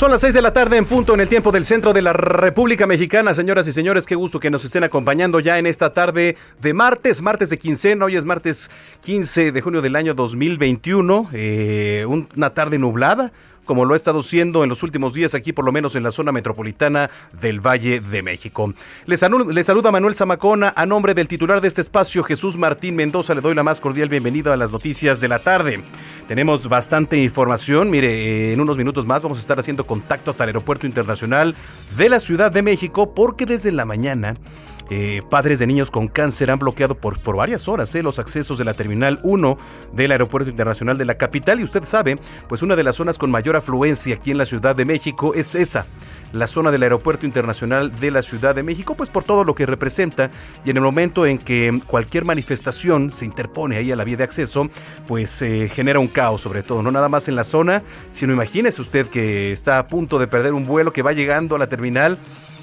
Son las 6 de la tarde en punto en el tiempo del centro de la República Mexicana. Señoras y señores, qué gusto que nos estén acompañando ya en esta tarde de martes, martes de quincena. Hoy es martes 15 de junio del año 2021. Eh, una tarde nublada como lo ha estado siendo en los últimos días aquí, por lo menos en la zona metropolitana del Valle de México. Les, saluda Manuel Zamacona a nombre del titular de este espacio, Jesús Martín Mendoza. Le doy la más cordial bienvenida a las noticias de la tarde. Tenemos bastante información. Mire, en unos minutos más vamos a estar haciendo contacto hasta el Aeropuerto Internacional de la Ciudad de México porque desde la mañana eh, padres de niños con cáncer han bloqueado por, por varias horas eh, los accesos de la Terminal 1 del Aeropuerto Internacional de la capital. Y usted sabe, pues una de las zonas con mayor afluencia aquí en la Ciudad de México es esa, la zona del Aeropuerto Internacional de la Ciudad de México, pues por todo lo que representa. Y en el momento en que cualquier manifestación se interpone ahí a la vía de acceso, pues eh, genera un caos sobre todo, no nada más en la zona, sino imagínese usted que está a punto de perder un vuelo que va llegando a la terminal,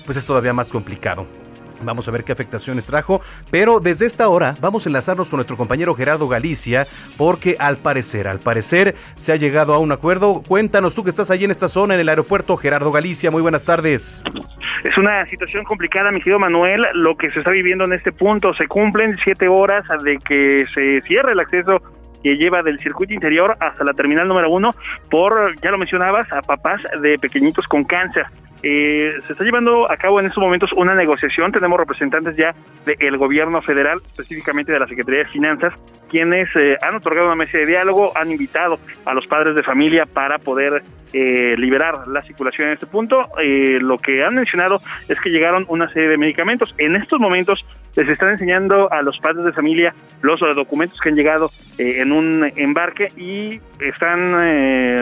pues es todavía más complicado. Vamos a ver qué afectaciones trajo, pero desde esta hora vamos a enlazarnos con nuestro compañero Gerardo Galicia, porque al parecer, al parecer se ha llegado a un acuerdo. Cuéntanos tú que estás ahí en esta zona, en el aeropuerto Gerardo Galicia, muy buenas tardes. Es una situación complicada, mi querido Manuel, lo que se está viviendo en este punto. Se cumplen siete horas de que se cierre el acceso que lleva del circuito interior hasta la terminal número uno por, ya lo mencionabas, a papás de pequeñitos con cáncer. Eh, se está llevando a cabo en estos momentos una negociación. Tenemos representantes ya del gobierno federal, específicamente de la Secretaría de Finanzas, quienes eh, han otorgado una mesa de diálogo, han invitado a los padres de familia para poder eh, liberar la circulación en este punto. lo que han mencionado es que llegaron una serie de medicamentos. En estos momentos les están enseñando a los padres de familia los documentos que han llegado en un embarque y están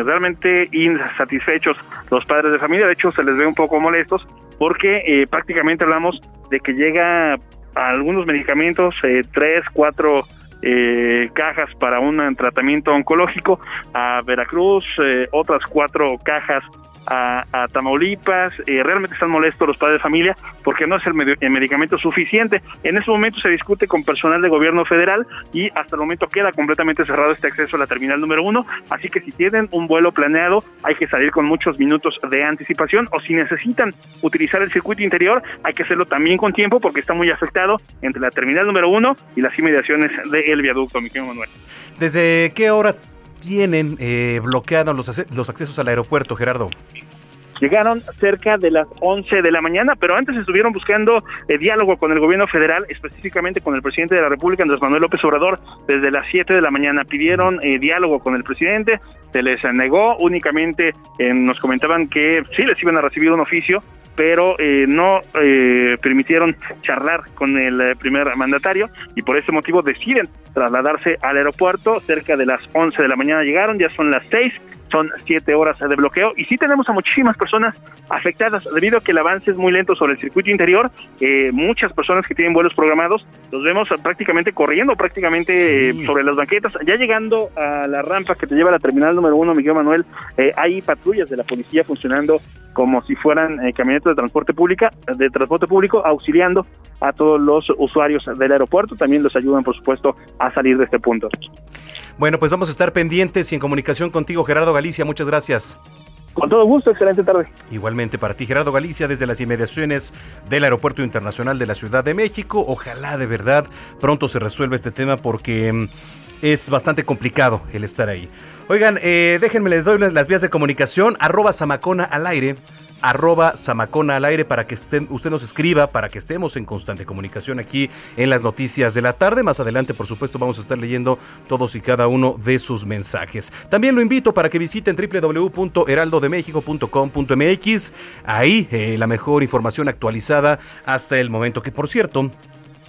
realmente insatisfechos los padres de familia. De hecho, se les ve un poco molestos porque eh, prácticamente hablamos de que llega algunos medicamentos, eh, tres, cuatro eh, cajas para un tratamiento oncológico a Veracruz, otras cuatro cajas a, Tamaulipas, eh, realmente están molestos los padres de familia porque no es el, medicamento suficiente. En este momento se discute con personal de gobierno federal y hasta el momento queda completamente cerrado este acceso a la terminal número uno, así que si tienen un vuelo planeado hay que salir con muchos minutos de anticipación o si necesitan utilizar el circuito interior hay que hacerlo también con tiempo porque está muy afectado entre la terminal número uno y las inmediaciones del viaducto, mi querido Manuel. ¿Desde qué hora tienen eh, bloqueados los, los accesos al aeropuerto, Gerardo? Llegaron cerca de las 11 de la mañana, pero antes estuvieron buscando eh, diálogo con el gobierno federal, específicamente con el presidente de la República, Andrés Manuel López Obrador, desde las 7 de la mañana. Pidieron eh, diálogo con el presidente, se les negó, únicamente eh, nos comentaban que sí les iban a recibir un oficio, pero eh, no eh, permitieron charlar con el eh, primer mandatario y por ese motivo deciden trasladarse al aeropuerto. Cerca de las 11 de la mañana llegaron, ya son las 6 son siete horas de bloqueo y sí tenemos a muchísimas personas afectadas debido a que el avance es muy lento sobre el circuito interior. Eh, muchas personas que tienen vuelos programados los vemos prácticamente corriendo, prácticamente eh, sobre las banquetas. Ya llegando a la rampa que te lleva a la terminal número uno, Miguel Manuel, eh, hay patrullas de la policía funcionando como si fueran camionetas de transporte pública, de transporte público, auxiliando a todos los usuarios del aeropuerto. También los ayudan, por supuesto, a salir de este punto. Bueno, pues vamos a estar pendientes y en comunicación contigo, Gerardo Galicia. Muchas gracias. Con todo gusto, excelente tarde. Igualmente para ti, Gerardo Galicia, desde las inmediaciones del Aeropuerto Internacional de la Ciudad de México. Ojalá de verdad pronto se resuelva este tema porque mm, es bastante complicado el estar ahí. Oigan, eh, déjenme les doy las vías de comunicación, arroba Samacona al aire arroba Samacona al aire para que estén, usted nos escriba, para que estemos en constante comunicación aquí en las noticias de la tarde. Más adelante, por supuesto, vamos a estar leyendo todos y cada uno de sus mensajes. También lo invito para que visiten www.heraldodemexico.com.mx. Ahí eh, la mejor información actualizada hasta el momento, que por cierto,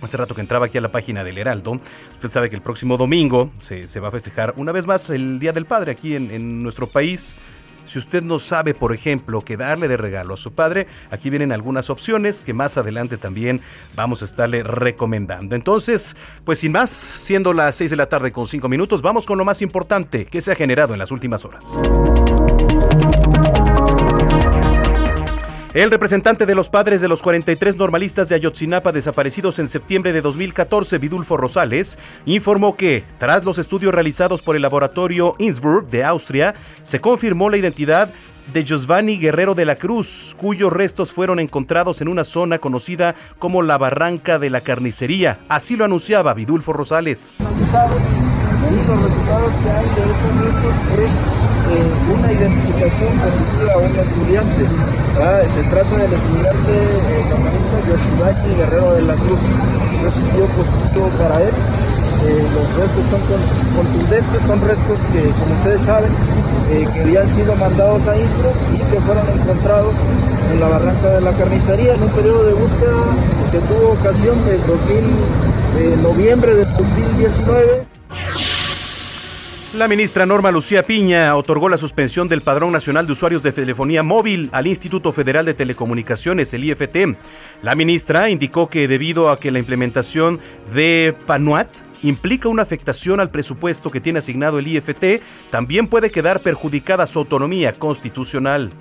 Hace rato que entraba aquí a la página del Heraldo. Usted sabe que el próximo domingo se, va a festejar una vez más el Día del Padre aquí en, en nuestro país. Si usted no sabe, por ejemplo, qué darle de regalo a su padre, aquí vienen algunas opciones que más adelante también vamos a estarle recomendando. Entonces, pues sin más, siendo las 6 de la tarde con 5 minutos, vamos con lo más importante que se ha generado en las últimas horas. El representante de los padres de los 43 normalistas de Ayotzinapa desaparecidos en septiembre de 2014, Vidulfo Rosales, informó que, tras los estudios realizados por el laboratorio Innsbruck de Austria, se confirmó la identidad de Giovanni Guerrero de la Cruz, cuyos restos fueron encontrados en una zona conocida como la Barranca de la Carnicería. Así lo anunciaba Vidulfo Rosales. Eh, una identificación positiva a un estudiante. Se trata del estudiante eh, Yoshibaki Guerrero de la Cruz. Dio positivo para él. Eh, los restos son contundentes, son restos que, como ustedes saben, eh, que habían sido mandados a Istro y que fueron encontrados en la barranca de la carnicería en un periodo de búsqueda que tuvo ocasión de 2000, noviembre de 2019. La ministra Norma Lucía Piña otorgó la suspensión del Padrón Nacional de Usuarios de Telefonía Móvil al Instituto Federal de Telecomunicaciones, el IFT. La ministra indicó que debido a que la implementación de PANUAT implica una afectación al presupuesto que tiene asignado el IFT, también puede quedar perjudicada su autonomía constitucional.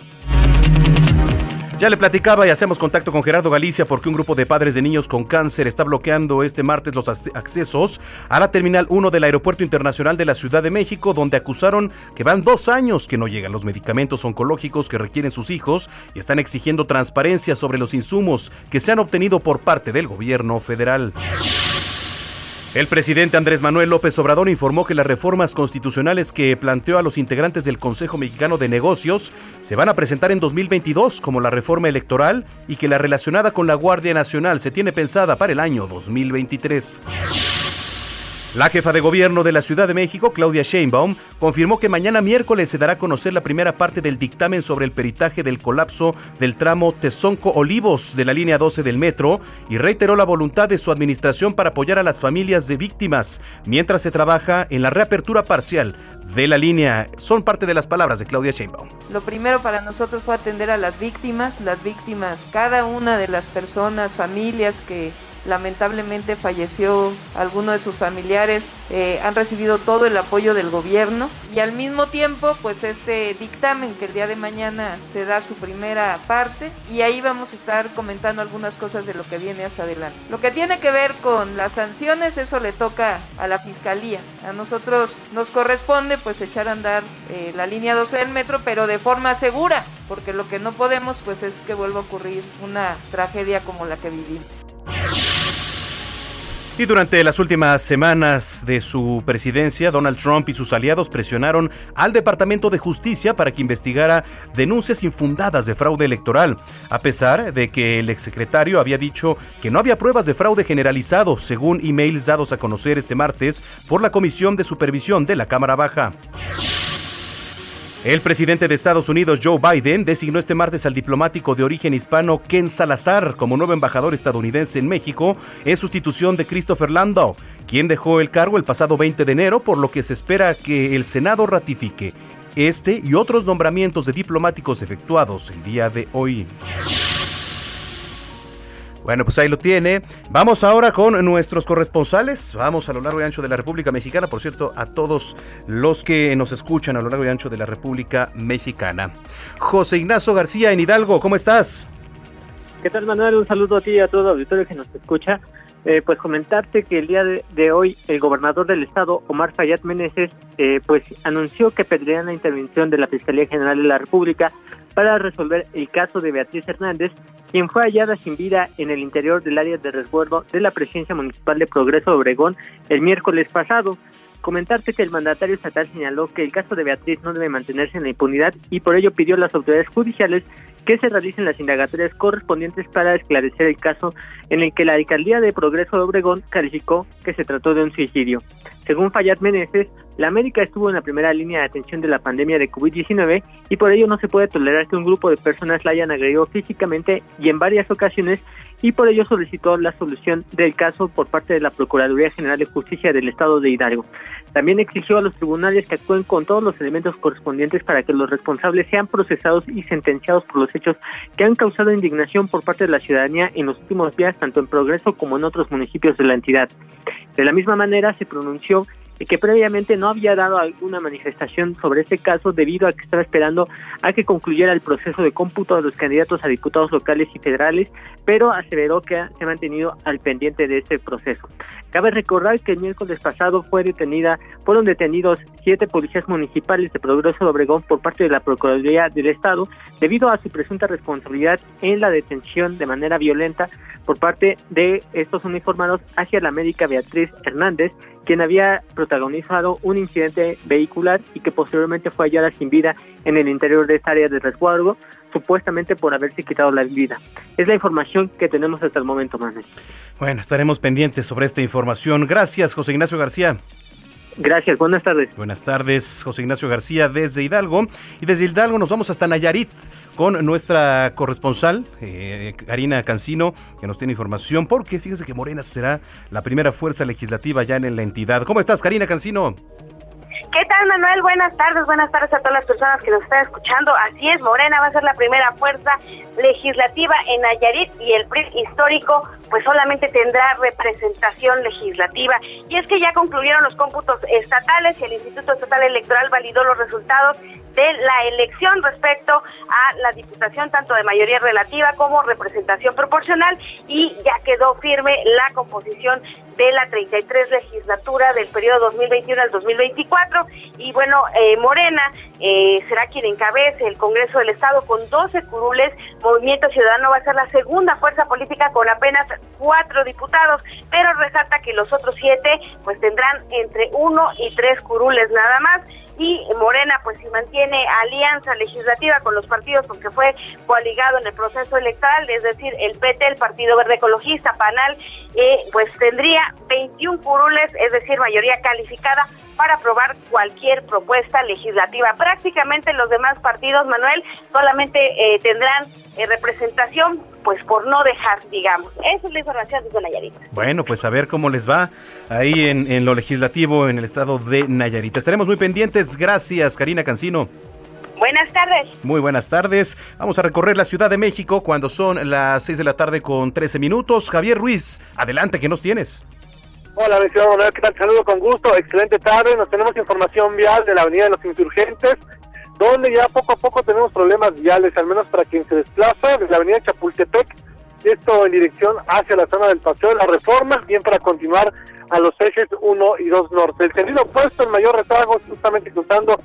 Ya le platicaba y hacemos contacto con Gerardo Galicia porque un grupo de padres de niños con cáncer está bloqueando este martes los accesos a la Terminal 1 del Aeropuerto Internacional de la Ciudad de México, donde acusaron que van dos años que no llegan los medicamentos oncológicos que requieren sus hijos y están exigiendo transparencia sobre los insumos que se han obtenido por parte del gobierno federal. El presidente Andrés Manuel López Obrador informó que las reformas constitucionales que planteó a los integrantes del Consejo Mexicano de Negocios se van a presentar en 2022 como la reforma electoral y que la relacionada con la Guardia Nacional se tiene pensada para el año 2023. La jefa de gobierno de la Ciudad de México, Claudia Sheinbaum, confirmó que mañana miércoles se dará a conocer la primera parte del dictamen sobre el peritaje del colapso del tramo Tezonco-Olivos de la línea 12 del metro y reiteró la voluntad de su administración para apoyar a las familias de víctimas mientras se trabaja en la reapertura parcial de la línea. Son parte de las palabras de Claudia Sheinbaum. Lo primero para nosotros fue atender a las víctimas, las víctimas, cada una de las personas, familias que lamentablemente falleció alguno de sus familiares, eh, han recibido todo el apoyo del gobierno y al mismo tiempo pues este dictamen que el día de mañana se da su primera parte y ahí vamos a estar comentando algunas cosas de lo que viene hasta adelante. Lo que tiene que ver con las sanciones, eso le toca a la fiscalía. A nosotros nos corresponde pues echar a andar eh, la línea 12 del metro, pero de forma segura, porque lo que no podemos pues es que vuelva a ocurrir una tragedia como la que vivimos. Y durante las últimas semanas de su presidencia, Donald Trump y sus aliados presionaron al Departamento de Justicia para que investigara denuncias infundadas de fraude electoral, a pesar de que el exsecretario había dicho que no había pruebas de fraude generalizado, según emails dados a conocer este martes por la Comisión de Supervisión de la Cámara Baja. El presidente de Estados Unidos, Joe Biden, designó este martes al diplomático de origen hispano Ken Salazar como nuevo embajador estadounidense en México en sustitución de Christopher Landau, quien dejó el cargo el pasado 20 de enero, por lo que se espera que el Senado ratifique este y otros nombramientos de diplomáticos efectuados el día de hoy. Bueno, pues ahí lo tiene. Vamos ahora con nuestros corresponsales. Vamos a lo largo y ancho de la República Mexicana. Por cierto, a todos los que nos escuchan a lo largo y ancho de la República Mexicana. José Ignacio García en Hidalgo, ¿cómo estás? ¿Qué tal, Manuel? Un saludo a ti y a todo el auditorio que nos escucha. Eh, pues comentarte que el día de, hoy el gobernador del estado, Omar Fayad Meneses, eh, pues anunció que pediría la intervención de la Fiscalía General de la República para resolver el caso de Beatriz Hernández, quien fue hallada sin vida en el interior del área de resguardo de la Presidencia Municipal de Progreso de Obregón el miércoles pasado. Comentarte que el mandatario estatal señaló que el caso de Beatriz no debe mantenerse en la impunidad y por ello pidió a las autoridades judiciales que se realicen las indagatorias correspondientes para esclarecer el caso en el que la alcaldía de Progreso de Obregón calificó que se trató de un suicidio. Según Fayad Meneses, la América estuvo en la primera línea de atención de la pandemia de COVID-19 y por ello no se puede tolerar que un grupo de personas la hayan agredido físicamente y en varias ocasiones y por ello solicitó la solución del caso por parte de la Procuraduría General de Justicia del Estado de Hidalgo. También exigió a los tribunales que actúen con todos los elementos correspondientes para que los responsables sean procesados y sentenciados por los hechos que han causado indignación por parte de la ciudadanía en los últimos días, tanto en Progreso como en otros municipios de la entidad. De la misma manera, se pronunció que previamente no había dado alguna manifestación sobre este caso debido a que estaba esperando a que concluyera el proceso de cómputo de los candidatos a diputados locales y federales, pero aseveró que se ha mantenido al pendiente de este proceso. Cabe recordar que el miércoles pasado fue detenida, fueron detenidos siete policías municipales de Progreso de Obregón por parte de la Procuraduría del Estado debido a su presunta responsabilidad en la detención de manera violenta por parte de estos uniformados hacia la médica Beatriz Hernández, quien había protagonizado un incidente vehicular y que posteriormente fue hallada sin vida en el interior de esta área de resguardo, supuestamente por haberse quitado la vida. Es la información que tenemos hasta el momento, Manuel. Bueno, estaremos pendientes sobre esta información. Gracias, José Ignacio García. Gracias, buenas tardes. Buenas tardes, José Ignacio García desde Hidalgo. Y desde Hidalgo nos vamos hasta Nayarit con nuestra corresponsal, eh, Karina Cancino, que nos tiene información, porque fíjese que Morena será la primera fuerza legislativa ya en la entidad. ¿Cómo estás, Karina Cancino? ¿Qué tal, Manuel? Buenas tardes, buenas tardes a todas las personas que nos están escuchando. Así es, Morena va a ser la primera fuerza legislativa en Nayarit y el PRI histórico pues solamente tendrá representación legislativa. Y es que ya concluyeron los cómputos estatales y el Instituto Estatal Electoral validó los resultados de la elección respecto a la diputación tanto de mayoría relativa como representación proporcional y ya quedó firme la composición de la 33 legislatura del periodo 2021 al 2024 y bueno, eh, Morena eh, será quien encabece el Congreso del Estado con 12 curules, Movimiento Ciudadano va a ser la segunda fuerza política con apenas cuatro diputados, pero resalta que los otros siete pues tendrán entre uno y tres curules nada más y Morena pues si mantiene alianza legislativa con los partidos porque fue coaligado en el proceso electoral, es decir, el PT, el Partido Verde Ecologista, PANAL, eh, pues tendría 21 curules, es decir, mayoría calificada para aprobar cualquier propuesta legislativa. Prácticamente los demás partidos, Manuel, solamente eh, tendrán eh, representación, pues por no dejar, digamos. Esa es la información desde Nayarit. Bueno, pues a ver cómo les va ahí en, en lo legislativo en el estado de Nayarit. Estaremos muy pendientes. Gracias, Karina Cancino. Buenas tardes. Muy buenas tardes. Vamos a recorrer la Ciudad de México cuando son las 6 de la tarde con 13 minutos. Javier Ruiz, adelante, ¿qué nos tienes? Hola, mi ciudad ¿qué tal? Saludo con gusto, excelente tarde. Nos tenemos información vial de la Avenida de los Insurgentes, donde ya poco a poco tenemos problemas viales, al menos para quien se desplaza desde la Avenida Chapultepec, esto en dirección hacia la zona del Paseo de la Reforma, bien para continuar a los ejes 1 y 2 norte. El sentido opuesto, el mayor rezago, justamente cruzando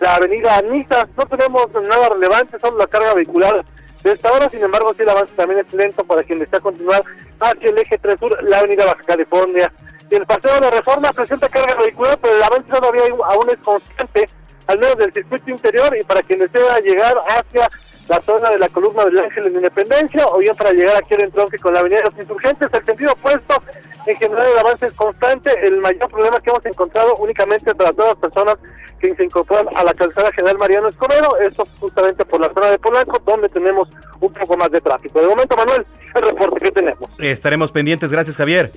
la avenida Anita. No tenemos nada relevante, solo la carga vehicular de esta hora, sin embargo, sí el avance también es lento para quien desea continuar hacia el eje 3 sur, la avenida Baja California. El paseo de la reforma presenta carga vehicular, pero el avance todavía aún es constante, al menos del circuito interior, y para quien desea llegar hacia la zona de la columna del Ángel en Independencia, o bien para llegar aquí al entronque con la Avenida de los Insurgentes, el sentido opuesto, en general el avance es constante, el mayor problema que hemos encontrado únicamente para todas las personas que se incorporan a la calzada General Mariano Escobedo, esto justamente por la zona de Polanco, donde tenemos un poco más de tráfico. De momento, Manuel, el reporte que tenemos. Estaremos pendientes, gracias Javier.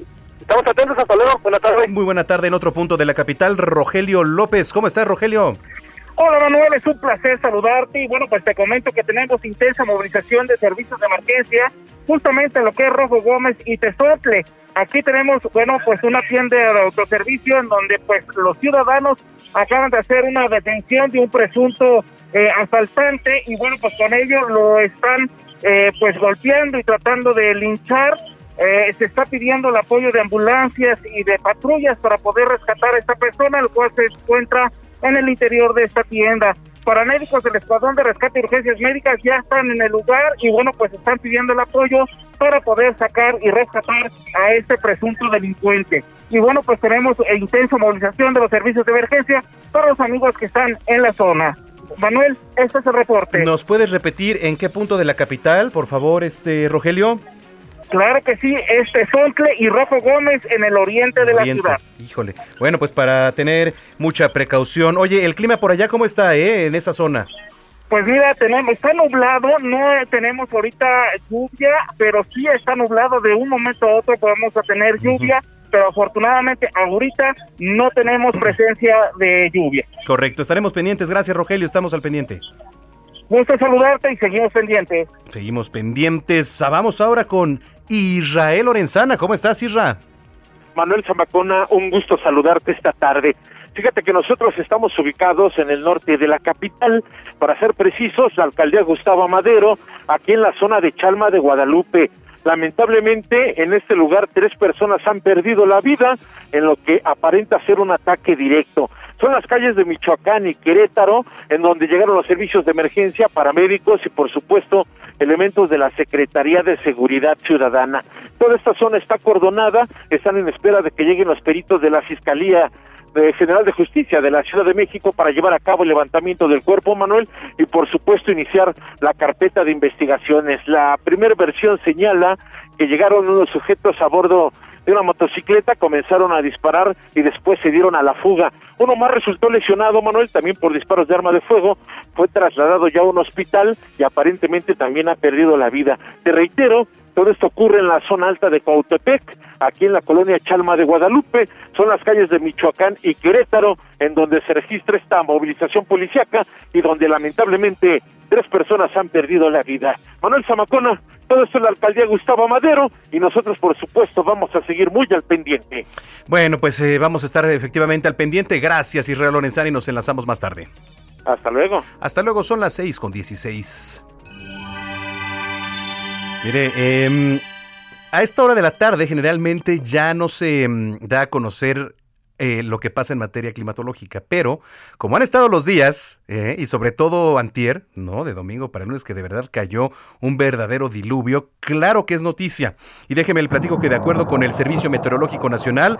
Estamos atentos, hasta luego, buena tarde. Muy buena tarde en otro punto de la capital, Rogelio López. ¿Cómo estás, Rogelio? Hola Manuel, es un placer saludarte y bueno, pues te comento que tenemos intensa movilización de servicios de emergencia justamente en lo que es Rojo Gómez y Tezotle. Aquí tenemos, bueno, pues una tienda de autoservicio en donde pues los ciudadanos acaban de hacer una detención de un presunto eh, asaltante y bueno, pues con ello lo están eh, pues golpeando y tratando de linchar. Eh, se está pidiendo el apoyo de ambulancias y de patrullas para poder rescatar a esta persona, el cual se encuentra en el interior de esta tienda. Paramédicos del Escuadrón de Rescate y Urgencias Médicas ya están en el lugar y bueno, pues están pidiendo el apoyo para poder sacar y rescatar a este presunto delincuente. Y bueno, pues tenemos intensa movilización de los servicios de emergencia para los amigos que están en la zona. Manuel, este es el reporte. ¿Nos puedes repetir en qué punto de la capital, por favor, este Rogelio? Claro que sí, este Sontle y Rojo Gómez en el oriente de la ciudad. Híjole. Bueno, pues para tener mucha precaución. Oye, el clima por allá, ¿cómo está, eh, en esa zona? Pues mira, tenemos, está nublado, no tenemos ahorita lluvia, pero sí está nublado, de un momento a otro podemos tener lluvia, pero afortunadamente ahorita no tenemos presencia de lluvia. Correcto, estaremos pendientes, gracias Rogelio, estamos al pendiente. Gusto saludarte y seguimos pendientes. Seguimos pendientes. Ah, vamos ahora con Israel Lorenzana. ¿Cómo estás, Isra? Manuel Zamacona, un gusto saludarte esta tarde. Fíjate que nosotros estamos ubicados en el norte de la capital, para ser precisos, la alcaldía Gustavo Madero, aquí en la zona de Chalma de Guadalupe. Lamentablemente, en este lugar tres personas han perdido la vida en lo que aparenta ser un ataque directo. Son las calles de Michoacán y Querétaro, en donde llegaron los servicios de emergencia, paramédicos y, por supuesto, elementos de la Secretaría de Seguridad Ciudadana. Toda esta zona está cordonada, están en espera de que lleguen los peritos de la Fiscalía General de Justicia de la Ciudad de México para llevar a cabo el levantamiento del cuerpo, Manuel, y por supuesto iniciar la carpeta de investigaciones. La primera versión señala que llegaron unos sujetos a bordo de una motocicleta, comenzaron a disparar y después se dieron a la fuga. Uno más resultó lesionado, Manuel, también por disparos de arma de fuego, fue trasladado ya a un hospital y aparentemente también ha perdido la vida. Te reitero, todo esto ocurre en la zona alta de Cautepec, aquí en la colonia Chalma de Guadalupe, son las calles de Michoacán y Querétaro, en donde se registra esta movilización policiaca y donde lamentablemente tres personas han perdido la vida. Manuel Zamacona, todo esto en la alcaldía Gustavo Madero y nosotros por supuesto vamos a seguir muy al pendiente. Bueno, pues eh, vamos a estar efectivamente al pendiente. Gracias Israel Lorenzani y nos enlazamos más tarde. Hasta luego. Hasta luego, son las seis con dieciséis. Mire, eh, a esta hora de la tarde generalmente ya no se em, da a conocer eh, lo que pasa en materia climatológica. Pero, como han estado los días, eh, y sobre todo antier, ¿no? De domingo para lunes, que de verdad cayó un verdadero diluvio, claro que es noticia. Y déjeme el platico que de acuerdo con el Servicio Meteorológico Nacional,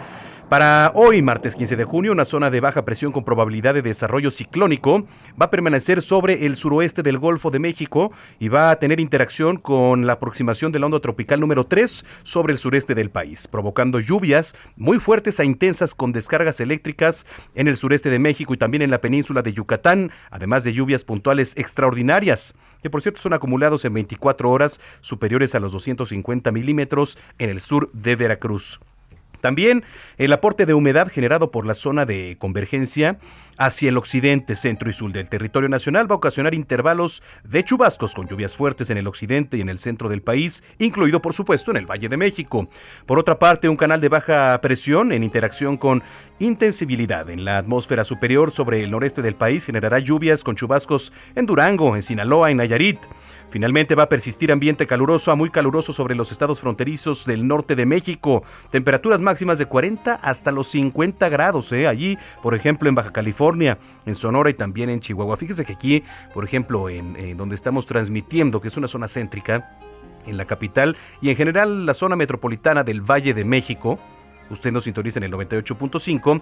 para hoy, martes 15 de junio, una zona de baja presión con probabilidad de desarrollo ciclónico va a permanecer sobre el suroeste del Golfo de México y va a tener interacción con la aproximación de la onda tropical número 3 sobre el sureste del país, provocando lluvias muy fuertes a intensas con descargas eléctricas en el sureste de México y también en la península de Yucatán, además de lluvias puntuales extraordinarias, que por cierto son acumulados en 24 horas superiores a los 250 milímetros en el sur de Veracruz. También el aporte de humedad generado por la zona de convergencia hacia el occidente, centro y sur del territorio nacional va a ocasionar intervalos de chubascos con lluvias fuertes en el occidente y en el centro del país, incluido por supuesto en el Valle de México. Por otra parte, un canal de baja presión en interacción con intensibilidad en la atmósfera superior sobre el noreste del país generará lluvias con chubascos en Durango, en Sinaloa y Nayarit. Finalmente va a persistir ambiente caluroso a muy caluroso sobre los estados fronterizos del norte de México. Temperaturas máximas de 40 hasta los 50 grados, ¿eh? allí, por ejemplo, en Baja California, en Sonora y también en Chihuahua. Fíjese que aquí, por ejemplo, en, donde estamos transmitiendo, que es una zona céntrica, en la capital y en general la zona metropolitana del Valle de México, usted nos sintoniza en el 98.5.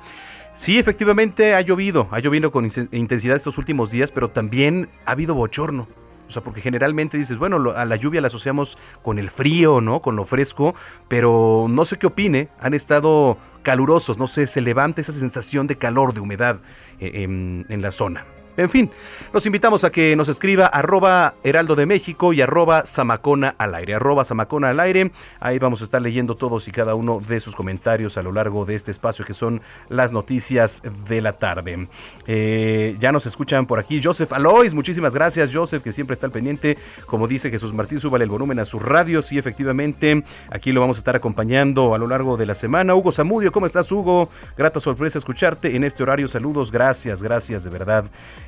Sí, efectivamente ha llovido, ha llovido con intensidad estos últimos días, pero también ha habido bochorno. O sea, porque generalmente dices, bueno, a la lluvia la asociamos con el frío, ¿no? Con lo fresco, pero no sé qué opine, han estado calurosos, no sé, se levanta esa sensación de calor, de humedad eh, en, la zona. En fin, los invitamos a que nos escriba arroba Heraldo de México y arroba Zamacona al aire. Arroba al aire. Ahí vamos a estar leyendo todos y cada uno de sus comentarios a lo largo de este espacio que son las noticias de la tarde. Eh, ya nos escuchan por aquí Joseph Alois. Muchísimas gracias, Joseph, que siempre está al pendiente. Como dice Jesús Martín, súbale el volumen a su radio. Sí, efectivamente, aquí lo vamos a estar acompañando a lo largo de la semana. Hugo Zamudio, ¿cómo estás, Hugo? Grata sorpresa escucharte en este horario. Saludos, gracias, gracias, de verdad.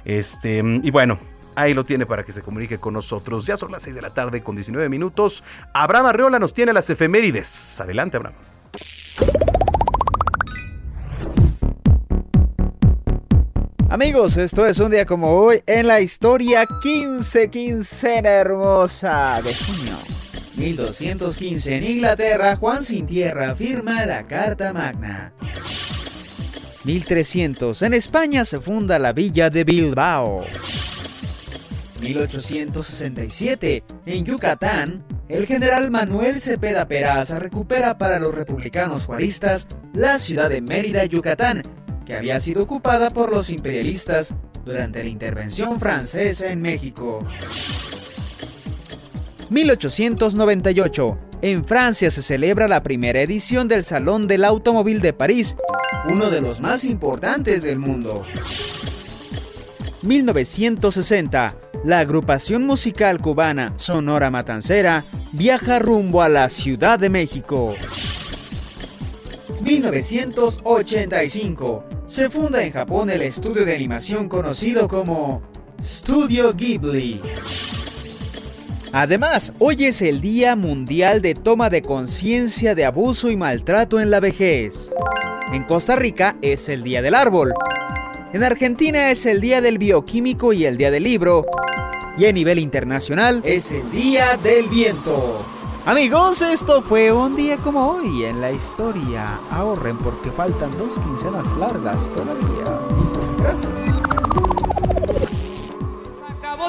Este, y bueno, ahí lo tiene para que se comunique con nosotros. Ya son las 6 de la tarde con 19 minutos. Abraham Arreola nos tiene las efemérides. Adelante, Abraham. Amigos, esto es un día como hoy en la historia 15 quincena hermosa de junio. 1215 en Inglaterra, Juan Sin Tierra firma la Carta Magna. 1300 en España se funda la villa de Bilbao. 1867 en Yucatán, el general Manuel Cepeda Peraza recupera para los republicanos juaristas la ciudad de Mérida, Yucatán, que había sido ocupada por los imperialistas durante la intervención francesa en México. 1898. En Francia se celebra la primera edición del Salón del Automóvil de París, uno de los más importantes del mundo. 1960. La agrupación musical cubana Sonora Matancera viaja rumbo a la Ciudad de México. 1985. Se funda en Japón el estudio de animación conocido como Studio Ghibli. Además, hoy es el Día Mundial de Toma de Conciencia de Abuso y Maltrato en la Vejez. En Costa Rica es el Día del Árbol. En Argentina es el Día del Bioquímico y el Día del Libro. Y a nivel internacional es el Día del Viento. Amigos, esto fue un día como hoy en la historia. Ahorren porque faltan dos quincenas largas todavía. Gracias.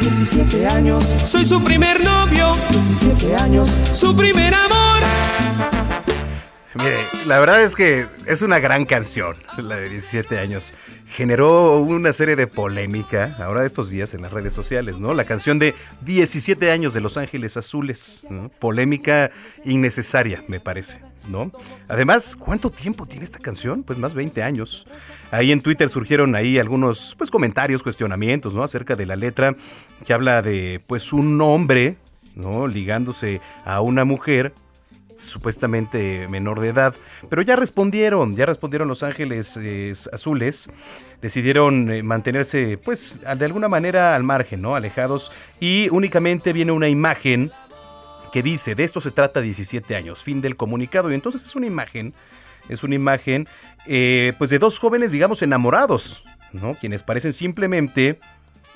17 años. Soy su primer novio, 17 años. Su primer amor. Mire, la verdad es que es una gran canción, la de 17 años. Generó una serie de polémica ahora estos días en las redes sociales, ¿no? La canción de 17 años de Los Ángeles Azules, ¿no? Polémica innecesaria, me parece, Además, ¿cuánto tiempo tiene esta canción? Pues más 20 años. Ahí en Twitter surgieron ahí algunos pues comentarios, cuestionamientos, ¿no? Acerca de la letra que habla de pues un hombre, ¿no? Ligándose a una mujer supuestamente menor de edad. Pero ya respondieron, ya respondieron Los Ángeles Azules. Decidieron eh, mantenerse, pues, de alguna manera al margen, ¿no? Alejados. Y únicamente viene una imagen que dice, de esto se trata 17 años, fin del comunicado. Y entonces es una imagen, es una imagen, eh, pues, de dos jóvenes, digamos, enamorados, ¿no? Quienes parecen simplemente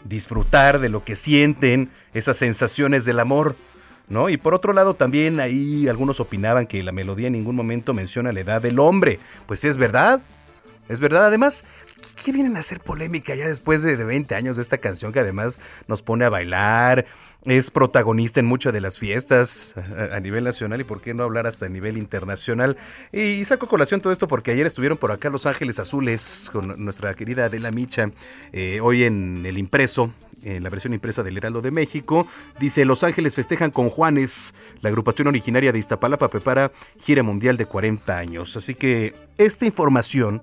disfrutar de lo que sienten, esas sensaciones del amor. ¿no? Y por otro lado también ahí algunos opinaban que la melodía en ningún momento menciona la edad del hombre. Pues es verdad, es verdad. Además, ¿qué vienen a hacer polémica ya después de, de 20 años de esta canción que además nos pone a bailar? Es protagonista en muchas de las fiestas a, nivel nacional y por qué no hablar hasta a nivel internacional. Y, y saco colación todo esto porque ayer estuvieron por acá Los Ángeles Azules con nuestra querida Adela Micha, eh, hoy en el impreso, en la versión impresa del Heraldo de México. Dice, Los Ángeles festejan con Juanes, la agrupación originaria de Iztapalapa prepara gira mundial de 40 años. Así que esta información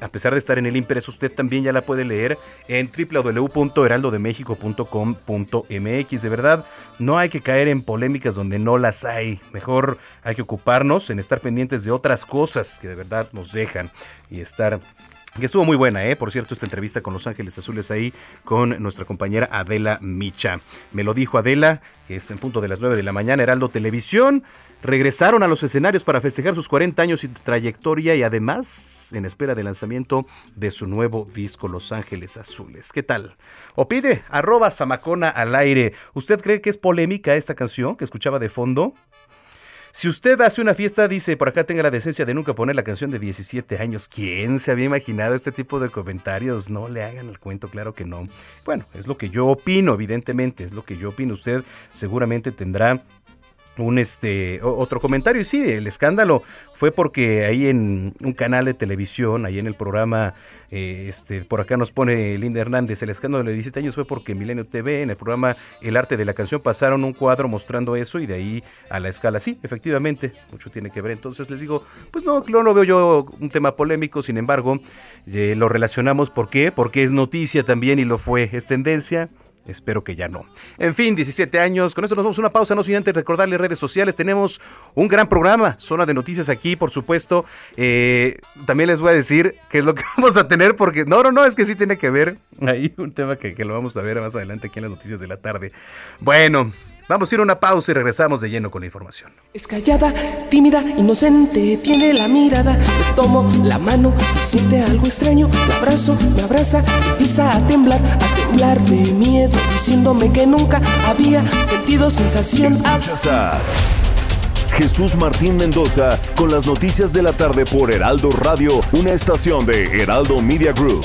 a pesar de estar en el impreso, usted también ya la puede leer en www.heraldodemexico.com.mx. De verdad, no hay que caer en polémicas donde no las hay. Mejor hay que ocuparnos en estar pendientes de otras cosas que de verdad nos dejan y estar que estuvo muy buena, ¿eh? Por cierto, esta entrevista con Los Ángeles Azules ahí con nuestra compañera Adela Micha. Me lo dijo Adela, que es en punto de las 9 de la mañana, Heraldo Televisión. Regresaron a los escenarios para festejar sus 40 años y trayectoria y además en espera del lanzamiento de su nuevo disco Los Ángeles Azules. ¿Qué tal? Opine, arroba Samacona al aire. ¿Usted cree que es polémica esta canción que escuchaba de fondo? Si usted hace una fiesta, dice, por acá tenga la decencia de nunca poner la canción de 17 años. ¿Quién se había imaginado este tipo de comentarios? No le hagan el cuento, claro que no. Bueno, es lo que yo opino, evidentemente, es lo que yo opino. Usted seguramente tendrá un este otro comentario. Y sí el escándalo fue porque ahí en un canal de televisión ahí en el programa eh, este por acá nos pone Linda Hernández el escándalo de 17 años fue porque Milenio TV en el programa El arte de la canción pasaron un cuadro mostrando eso y de ahí a la escala. Sí efectivamente mucho tiene que ver. Entonces les digo pues no no veo yo un tema polémico sin embargo eh, lo relacionamos. ¿por qué? porque es noticia también y lo fue. Es tendencia Espero que ya no. En fin, 17 años. Con eso nos vamos una pausa. No sin antes recordarle redes sociales. Tenemos un gran programa. Zona de noticias aquí, por supuesto. Eh, también les voy a decir qué es lo que vamos a tener. Porque no, no, no, es que sí tiene que ver. Hay un tema que, que lo vamos a ver más adelante aquí en las noticias de la tarde. Bueno, Vamos a ir a una pausa y regresamos de lleno con la información. Es callada, tímida, inocente, tiene la mirada. Le tomo la mano y siente algo extraño. Me abrazo, me abraza, empieza a temblar, a temblar de miedo, diciéndome que nunca había sentido sensación así. Jesús Martín Mendoza con las noticias de la tarde por Heraldo Radio, una estación de Heraldo Media Group.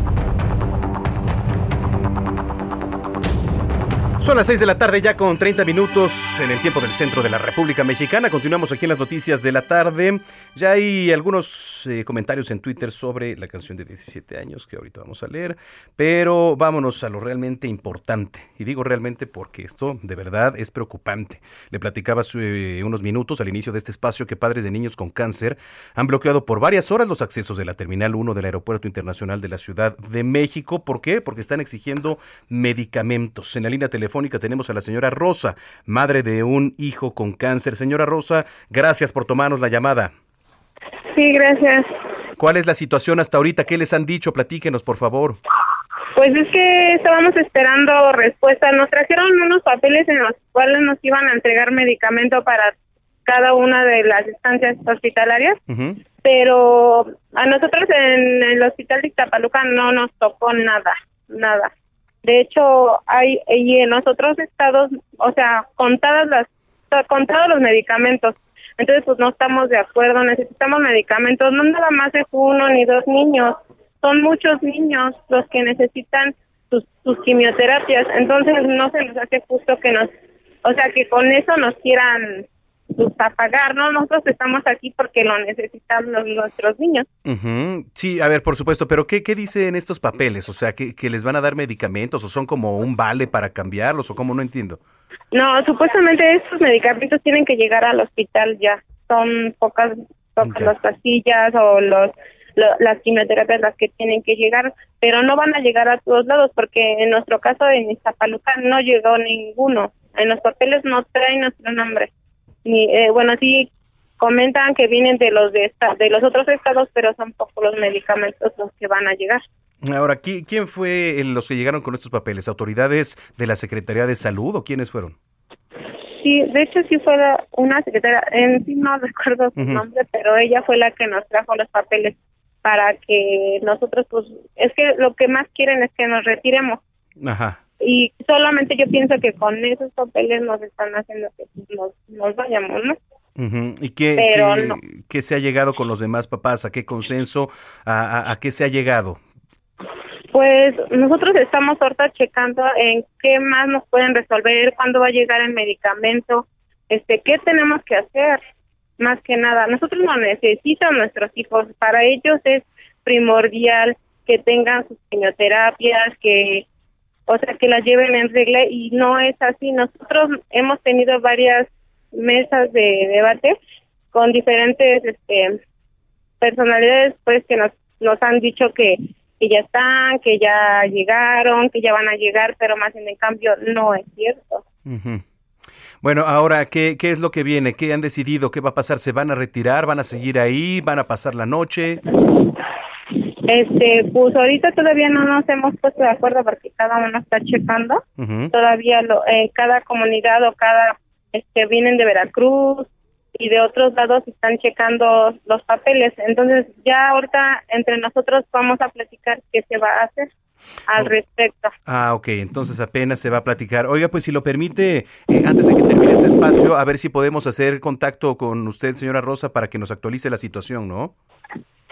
Son las 6 de la tarde ya con 30 minutos en el tiempo del centro de la República Mexicana. Continuamos aquí en las noticias de la tarde. Ya hay algunos eh, comentarios en Twitter sobre la canción de 17 años que ahorita vamos a leer, pero vámonos a lo realmente importante. Y digo realmente porque esto de verdad es preocupante. Le platicaba hace unos minutos al inicio de este espacio que padres de niños con cáncer han bloqueado por varias horas los accesos de la Terminal 1 del Aeropuerto Internacional de la Ciudad de México. ¿Por qué? Porque están exigiendo medicamentos. En la línea telefónica tenemos a la señora Rosa, madre de un hijo con cáncer. Señora Rosa, gracias por tomarnos la llamada. Sí, gracias. ¿Cuál es la situación hasta ahorita? ¿Qué les han dicho? Platíquenos, por favor. Pues es que estábamos esperando respuesta. Nos trajeron unos papeles en los cuales nos iban a entregar medicamento para cada una de las estancias hospitalarias, pero a nosotros en el hospital de Iztapaluca no nos tocó nada, nada. De hecho, hay y en los otros estados, o sea, contadas las contados los medicamentos. Entonces, pues no estamos de acuerdo, necesitamos medicamentos, no nada más de uno ni dos niños, son muchos niños los que necesitan sus, sus quimioterapias, entonces no se nos hace justo que nos, o sea, que con eso nos quieran pues, a pagar, ¿no? Nosotros estamos aquí porque lo necesitan los, nuestros niños. Sí, a ver, por supuesto, pero ¿qué, ¿qué dicen estos papeles? O sea, ¿que, ¿que les van a dar medicamentos o son como un vale para cambiarlos o cómo? No entiendo. No, supuestamente estos medicamentos tienen que llegar al hospital ya. Son pocas, pocas las pastillas o los las quimioterapias las que tienen que llegar, pero no van a llegar a todos lados porque en nuestro caso en Iztapaluca no llegó ninguno. En los papeles no trae nuestro nombre. Eh, bueno, sí comentan que vienen de los de, de los otros estados, pero son pocos los medicamentos los que van a llegar. Ahora, ¿quién fue los que llegaron con estos papeles? ¿Autoridades de la Secretaría de Salud o quiénes fueron? Sí, de hecho sí fue una secretaria, en sí no recuerdo su nombre, pero ella fue la que nos trajo los papeles para que nosotros, pues, es que lo que más quieren es que nos retiremos. Ajá y solamente yo pienso que con esos papeles nos están haciendo que nos, vayamos, ¿no? ¿Y qué, se ha llegado con los demás papás? ¿A qué consenso? ¿A, a, qué se ha llegado? Pues nosotros estamos ahorita checando en qué más nos pueden resolver, cuándo va a llegar el medicamento, este, qué tenemos que hacer, más que nada. Nosotros no necesitan nuestros hijos, para ellos es primordial que tengan sus quimioterapias, que o sea, que las lleven en regla y no es así. Nosotros hemos tenido varias mesas de debate con diferentes este, personalidades pues que nos, nos han dicho que, que ya están, que ya llegaron, que ya van a llegar, pero más en el cambio no es cierto. Bueno, ahora, ¿qué, ¿qué es lo que viene? ¿Qué han decidido? ¿Qué va a pasar? ¿Se van a retirar? ¿Van a seguir ahí? ¿Van a pasar la noche? Este, pues ahorita todavía no nos hemos puesto de acuerdo porque cada uno está checando. Todavía lo, eh, cada comunidad o cada, este, vienen de Veracruz y de otros lados están checando los papeles. Entonces ya ahorita entre nosotros vamos a platicar qué se va a hacer al respecto. Ah, ok, entonces apenas se va a platicar. Oiga, pues si lo permite, eh, antes de que termine este espacio, a ver si podemos hacer contacto con usted, señora Rosa, para que nos actualice la situación, ¿no?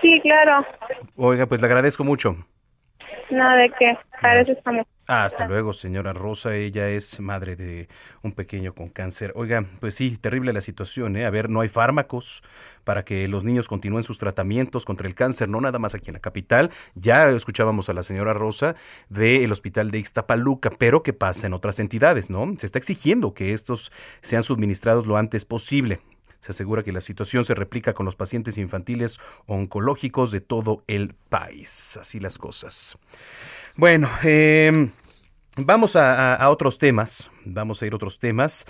Sí, claro. Oiga, pues le agradezco mucho. Nada de qué. Para eso estamos. Hasta luego, señora Rosa. Ella es madre de un pequeño con cáncer. Oiga, pues sí, terrible la situación, ¿eh? A ver, no hay fármacos para que los niños continúen sus tratamientos contra el cáncer, no nada más aquí en la capital. Ya escuchábamos a la señora Rosa del hospital de Ixtapaluca, pero ¿qué pasa en otras entidades, no? Se está exigiendo que estos sean suministrados lo antes posible. Se asegura que la situación se replica con los pacientes infantiles oncológicos de todo el país. Así las cosas. Bueno, em, vamos a, otros temas. Vamos a ir a otros temas.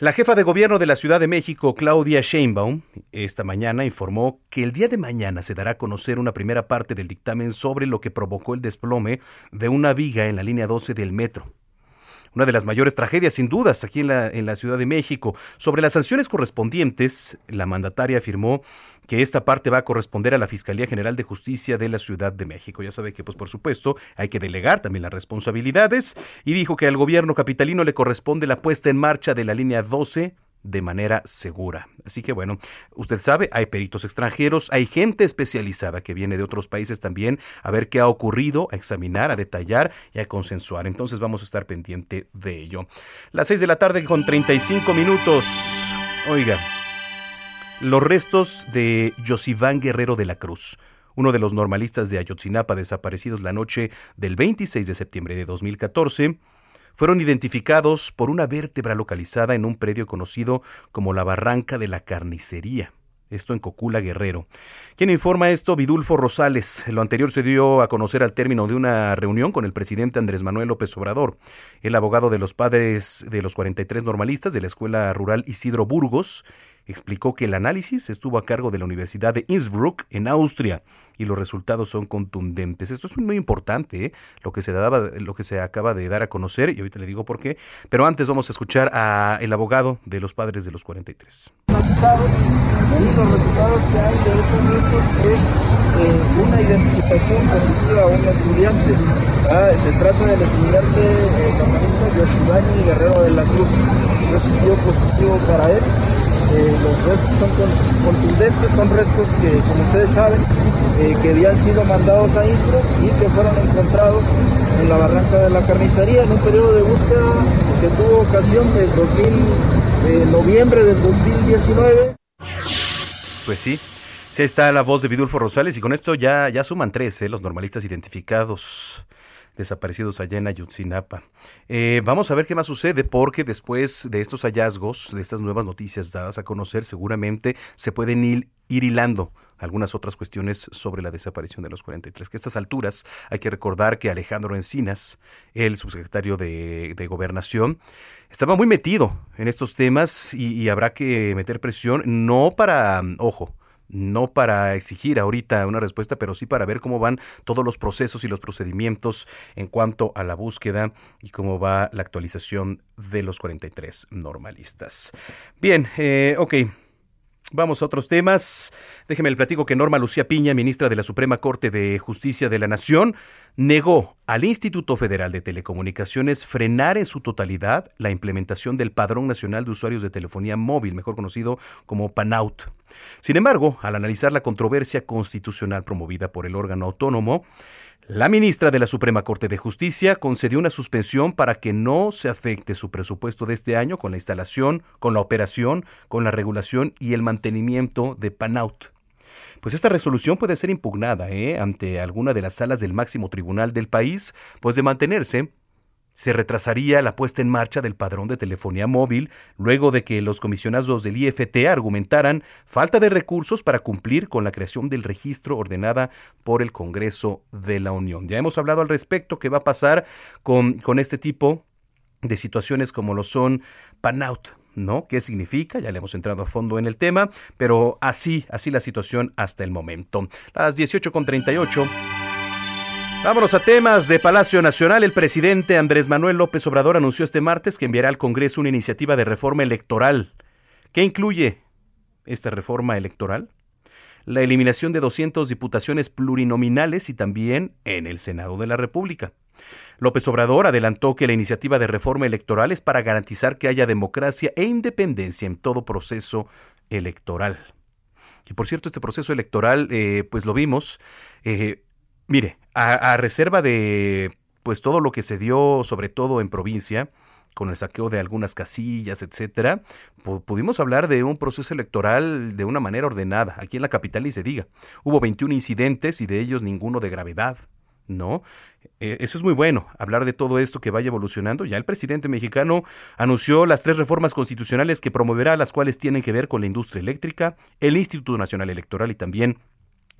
La jefa de gobierno de la Ciudad de México, Claudia Sheinbaum, esta mañana informó que el día de mañana se dará a conocer una primera parte del dictamen sobre lo que provocó el desplome de una viga en la línea 12 del metro una de las mayores tragedias sin dudas aquí en la, en la Ciudad de México. Sobre las sanciones correspondientes, la mandataria afirmó que esta parte va a corresponder a la Fiscalía General de Justicia de la Ciudad de México. Ya sabe que, pues por supuesto, hay que delegar también las responsabilidades y dijo que al gobierno capitalino le corresponde la puesta en marcha de la línea 12 de manera segura. Así que bueno, usted sabe, hay peritos extranjeros, hay gente especializada que viene de otros países también a ver qué ha ocurrido, a examinar, a detallar y a consensuar. Entonces vamos a estar pendiente de ello. Las 6 de la tarde con 35 minutos. Oiga, los restos de Josiván Guerrero de la Cruz uno de los normalistas de Ayotzinapa desaparecidos la noche del 26 de septiembre de 2014, fueron identificados por una vértebra localizada en un predio conocido como la Barranca de la Carnicería. Esto en Cocula Guerrero. ¿Quién informa esto? Vidulfo Rosales. Lo anterior se dio a conocer al término de una reunión con el presidente Andrés Manuel López Obrador. El abogado de los padres de los 43 normalistas de la Escuela Rural Isidro Burgos explicó que el análisis estuvo a cargo de la Universidad de Innsbruck en Austria y los resultados son contundentes. Esto es muy importante, ¿eh? lo que se daba, lo que se acaba de dar a conocer y ahorita le digo por qué. Pero antes vamos a escuchar a el abogado de los padres de los 43. Y los resultados que hay de esos restos es eh, una identificación positiva a un estudiante. Ah, se trata del estudiante eh, camarista Guerrero de la Cruz. Recibió positivo para él eh, los restos son contundentes, son restos que, como ustedes saben, eh, que habían sido mandados a Innsbruck y que fueron encontrados en la barranca de la carnicería en un periodo de búsqueda que tuvo ocasión del 2000, eh, noviembre del 2019. Pues sí, sí está la voz de Vidulfo Rosales y con esto ya, ya suman tres los normalistas identificados desaparecidos allá en Ayutzinapa. Eh, vamos a ver qué más sucede porque después de estos hallazgos, de estas nuevas noticias dadas a conocer, seguramente se pueden ir, hilando algunas otras cuestiones sobre la desaparición de los 43. Que a estas alturas hay que recordar que Alejandro Encinas, el subsecretario de, Gobernación, estaba muy metido en estos temas y, y habrá que meter presión, no para, ojo, no para exigir ahorita una respuesta, pero sí para ver cómo van todos los procesos y los procedimientos en cuanto a la búsqueda y cómo va la actualización de los 43 normalistas. Bien, eh, ok. Vamos a otros temas. Déjeme el platico que Norma Lucía Piña, ministra de la Suprema Corte de Justicia de la Nación, negó al Instituto Federal de Telecomunicaciones frenar en su totalidad la implementación del Padrón Nacional de Usuarios de Telefonía Móvil, mejor conocido como PANAUT. Sin embargo, al analizar la controversia constitucional promovida por el órgano autónomo, la ministra de la Suprema Corte de Justicia concedió una suspensión para que no se afecte su presupuesto de este año con la instalación, con la operación, con la regulación y el mantenimiento de PANAUT. Pues esta resolución puede ser impugnada ¿eh? ante alguna de las salas del máximo tribunal del país, pues de mantenerse, se retrasaría la puesta en marcha del padrón de telefonía móvil luego de que los comisionados del IFT argumentaran falta de recursos para cumplir con la creación del registro ordenada por el Congreso de la Unión. Ya hemos hablado al respecto qué va a pasar con, con este tipo de situaciones como lo son PANAUT, ¿no? ¿Qué significa? Ya le hemos entrado a fondo en el tema, pero así, así la situación hasta el momento. Las 18.38. Vámonos a temas de Palacio Nacional. El presidente Andrés Manuel López Obrador anunció este martes que enviará al Congreso una iniciativa de reforma electoral. ¿Qué incluye esta reforma electoral? La eliminación de 200 diputaciones plurinominales y también en el Senado de la República. López Obrador adelantó que la iniciativa de reforma electoral es para garantizar que haya democracia e independencia en todo proceso electoral. Y por cierto, este proceso electoral, eh, pues lo vimos, eh, Mire, a, reserva de pues todo lo que se dio, sobre todo en provincia, con el saqueo de algunas casillas, etcétera, pudimos hablar de un proceso electoral de una manera ordenada. Aquí en la capital y se diga. Hubo 21 incidentes y de ellos ninguno de gravedad. ¿No? E, eso es muy bueno, hablar de todo esto que vaya evolucionando. Ya el presidente mexicano anunció las tres reformas constitucionales que promoverá, las cuales tienen que ver con la industria eléctrica, el Instituto Nacional Electoral y también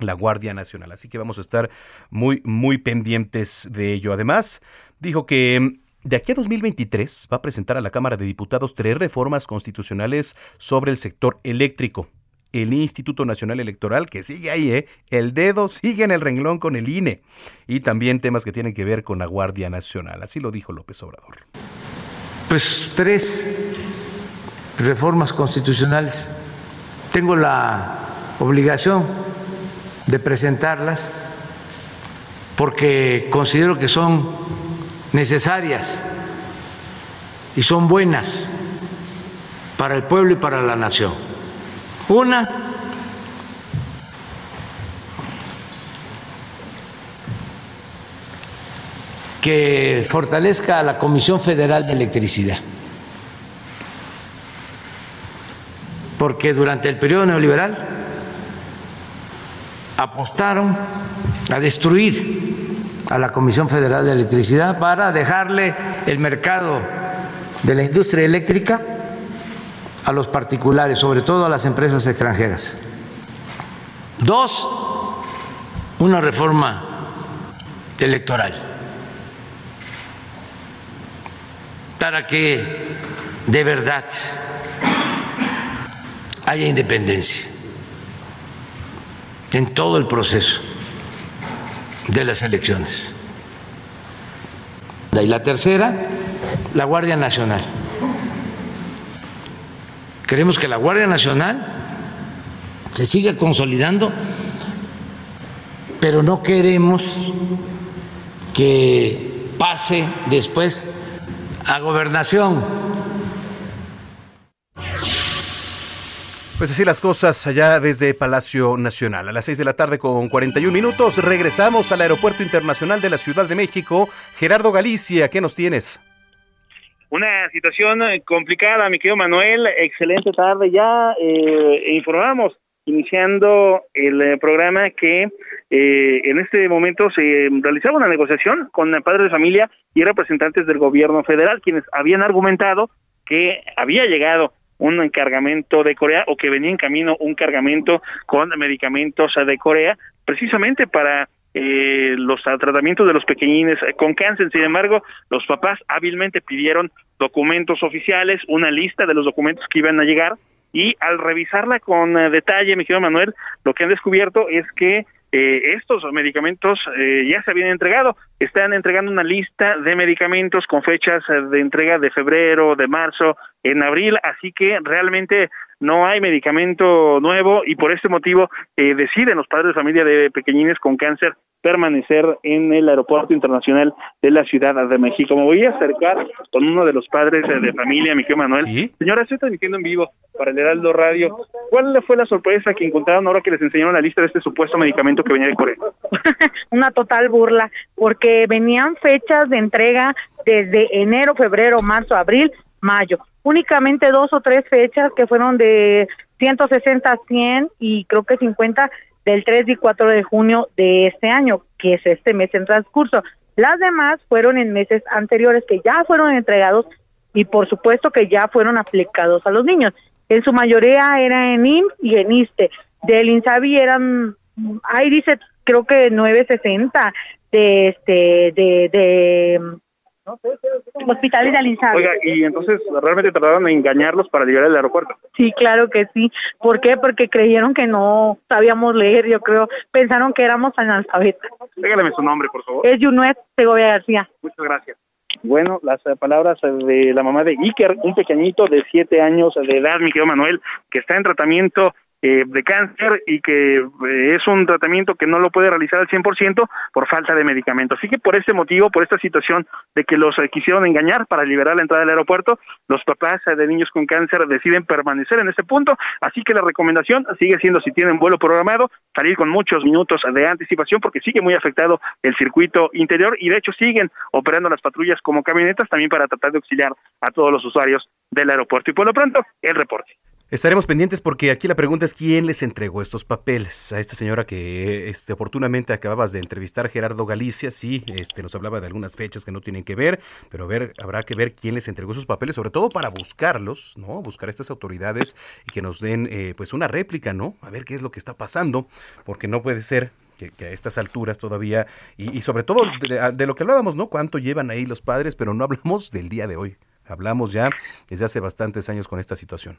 la Guardia Nacional. Así que vamos a estar muy, muy pendientes de ello. Además, dijo que mm, de aquí a 2023 va a presentar a la Cámara de Diputados tres reformas constitucionales sobre el sector eléctrico. El Instituto Nacional Electoral, que sigue ahí, ¿eh? el dedo sigue en el renglón con el INE. Y también temas que tienen que ver con la Guardia Nacional. Así lo dijo López Obrador. Pues tres reformas constitucionales. Tengo la obligación de presentarlas porque considero que son necesarias y son buenas para el pueblo y para la nación. Una, que fortalezca a la Comisión Federal de Electricidad, porque durante el periodo neoliberal apostaron a destruir a la Comisión Federal de Electricidad para dejarle el mercado de la industria eléctrica a los particulares, sobre todo a las empresas extranjeras. Dos, una reforma electoral para que de verdad haya independencia en todo el proceso de las elecciones. Y la tercera, la Guardia Nacional. Queremos que la Guardia Nacional se siga consolidando, pero no queremos que pase después a gobernación Pues así las cosas allá desde Palacio Nacional. A las 6 de la tarde con 41 minutos regresamos al Aeropuerto Internacional de la Ciudad de México. Gerardo Galicia, ¿qué nos tienes? Una situación eh, complicada, mi querido Manuel. Excelente tarde. Ya eh, informamos, iniciando el eh, programa, que eh, en este momento se realizaba una negociación con padres de familia y representantes del gobierno federal, quienes habían argumentado que había llegado un cargamento de Corea o que venía en camino un cargamento con medicamentos de Corea, precisamente para eh, los tratamientos de los pequeñines con cáncer. Sin embargo, los papás hábilmente pidieron documentos oficiales, una lista de los documentos que iban a llegar y al revisarla con eh, detalle, mi querido Manuel, lo que han descubierto es que eh, estos medicamentos eh, ya se habían entregado. Están entregando una lista de medicamentos con fechas eh, de entrega de febrero, de marzo, en abril, así que realmente no hay medicamento nuevo y por este motivo deciden los padres de familia de pequeñines con cáncer permanecer en el aeropuerto internacional de la Ciudad de México. Me voy a acercar con uno de los padres de familia, Miguel Manuel. Señora, estoy transmitiendo en vivo para el Heraldo Radio. ¿Cuál fue la sorpresa que encontraron ahora que les enseñaron la lista de este supuesto medicamento que venía de Corea? Una total burla, porque venían fechas de entrega desde enero, febrero, marzo, abril, mayo. Únicamente dos o tres fechas que fueron de 160 a 100 y creo que 50 del 3 y 4 de junio de este año, que es este mes en transcurso. Las demás fueron en meses anteriores que ya fueron entregados y por supuesto que ya fueron aplicados a los niños. En su mayoría era en IMSS y en ISTE. Del INSABI eran, ahí dice, creo que 960 de este de, de Hospital de Linzado. Oiga, y entonces realmente trataron de engañarlos para llegar al aeropuerto. Sí, claro que sí. ¿Por qué? Porque creyeron que no sabíamos leer, yo creo. Pensaron que éramos analfabetas. Dígame su nombre, por favor. Es Junuet Segovia García. Muchas gracias. Bueno, las eh, palabras eh, de la mamá de Iker, un pequeñito de siete años de edad, mi querido Manuel, que está en tratamiento eh, de cáncer y que eh, es un tratamiento que no lo puede realizar al 100% por falta de medicamentos. Así que por este motivo, por esta situación de que los eh, quisieron engañar para liberar la entrada del aeropuerto, los papás de niños con cáncer deciden permanecer en ese punto. Así que la recomendación sigue siendo si tienen vuelo programado, salir con muchos minutos de anticipación porque sigue muy afectado el circuito interior y de hecho siguen operando las patrullas como camionetas también para tratar de auxiliar a todos los usuarios del aeropuerto. Y por lo pronto, el reporte. Estaremos pendientes porque aquí la pregunta es quién les entregó estos papeles a esta señora que este, oportunamente acababas de entrevistar, Gerardo Galicia, sí, este, nos hablaba de algunas fechas que no tienen que ver, pero ver, habrá que ver quién les entregó esos papeles, sobre todo para buscarlos, ¿no? Buscar a estas autoridades y que nos den eh, pues una réplica, ¿no? A ver qué es lo que está pasando, porque no puede ser que, que, a estas alturas todavía, y, y sobre todo de, de, lo que hablábamos, ¿no? Cuánto llevan ahí los padres, pero no hablamos del día de hoy. Hablamos ya desde hace bastantes años con esta situación.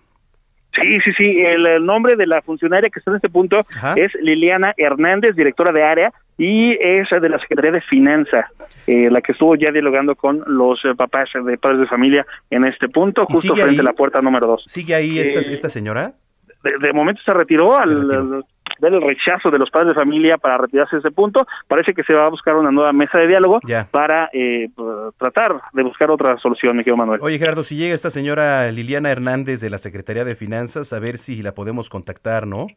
Sí, sí, sí. El, el, nombre de la funcionaria que está en este punto Ajá. es Liliana Hernández, directora de área, y es de la Secretaría de Finanzas, eh, la que estuvo ya dialogando con los eh, papás de padres de familia en este punto, justo frente ahí, a la puerta número dos. ¿Sigue ahí eh, esta, esta señora? De, de, momento se retiró, se al, ver el rechazo de los padres de familia para retirarse de ese punto, parece que se va a buscar una nueva mesa de diálogo ya. para eh, tratar de buscar otra solución, mi querido Manuel. Oye, Gerardo, si llega esta señora Liliana Hernández de la Secretaría de Finanzas, a ver si la podemos contactar, ¿no?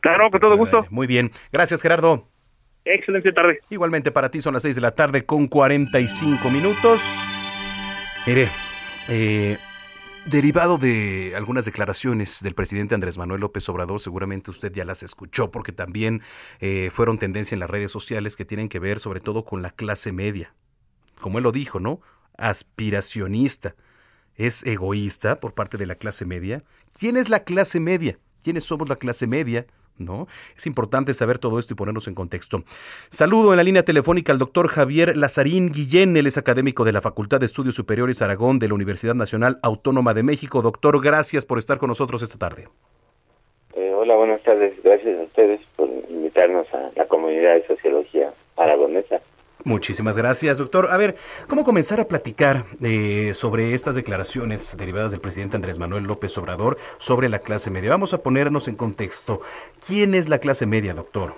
Claro, con todo gusto. Muy bien. Gracias, Gerardo. Excelente tarde. Igualmente para ti son las 6 de la tarde con 45 minutos. Mire, eh, Derivado de algunas declaraciones del presidente Andrés Manuel López Obrador, seguramente usted ya las escuchó porque también eh, fueron tendencia en las redes sociales que tienen que ver sobre todo con la clase media. Como él lo dijo, ¿no? Aspiracionista. Es egoísta por parte de la clase media. ¿Quién es la clase media? ¿Quiénes somos la clase media? ¿No? Es importante saber todo esto y ponernos en contexto. Saludo en la línea telefónica al doctor Javier Lazarín Guillén, él es académico de la Facultad de Estudios Superiores Aragón de la Universidad Nacional Autónoma de México. Doctor, gracias por estar con nosotros esta tarde. Eh, hola, buenas tardes. Gracias a ustedes por invitarnos a la comunidad de sociología aragonesa. Muchísimas gracias, doctor. A ver, ¿cómo comenzar a platicar eh, sobre estas declaraciones derivadas del presidente Andrés Manuel López Obrador sobre la clase media? Vamos a ponernos en contexto. ¿Quién es la clase media, doctor?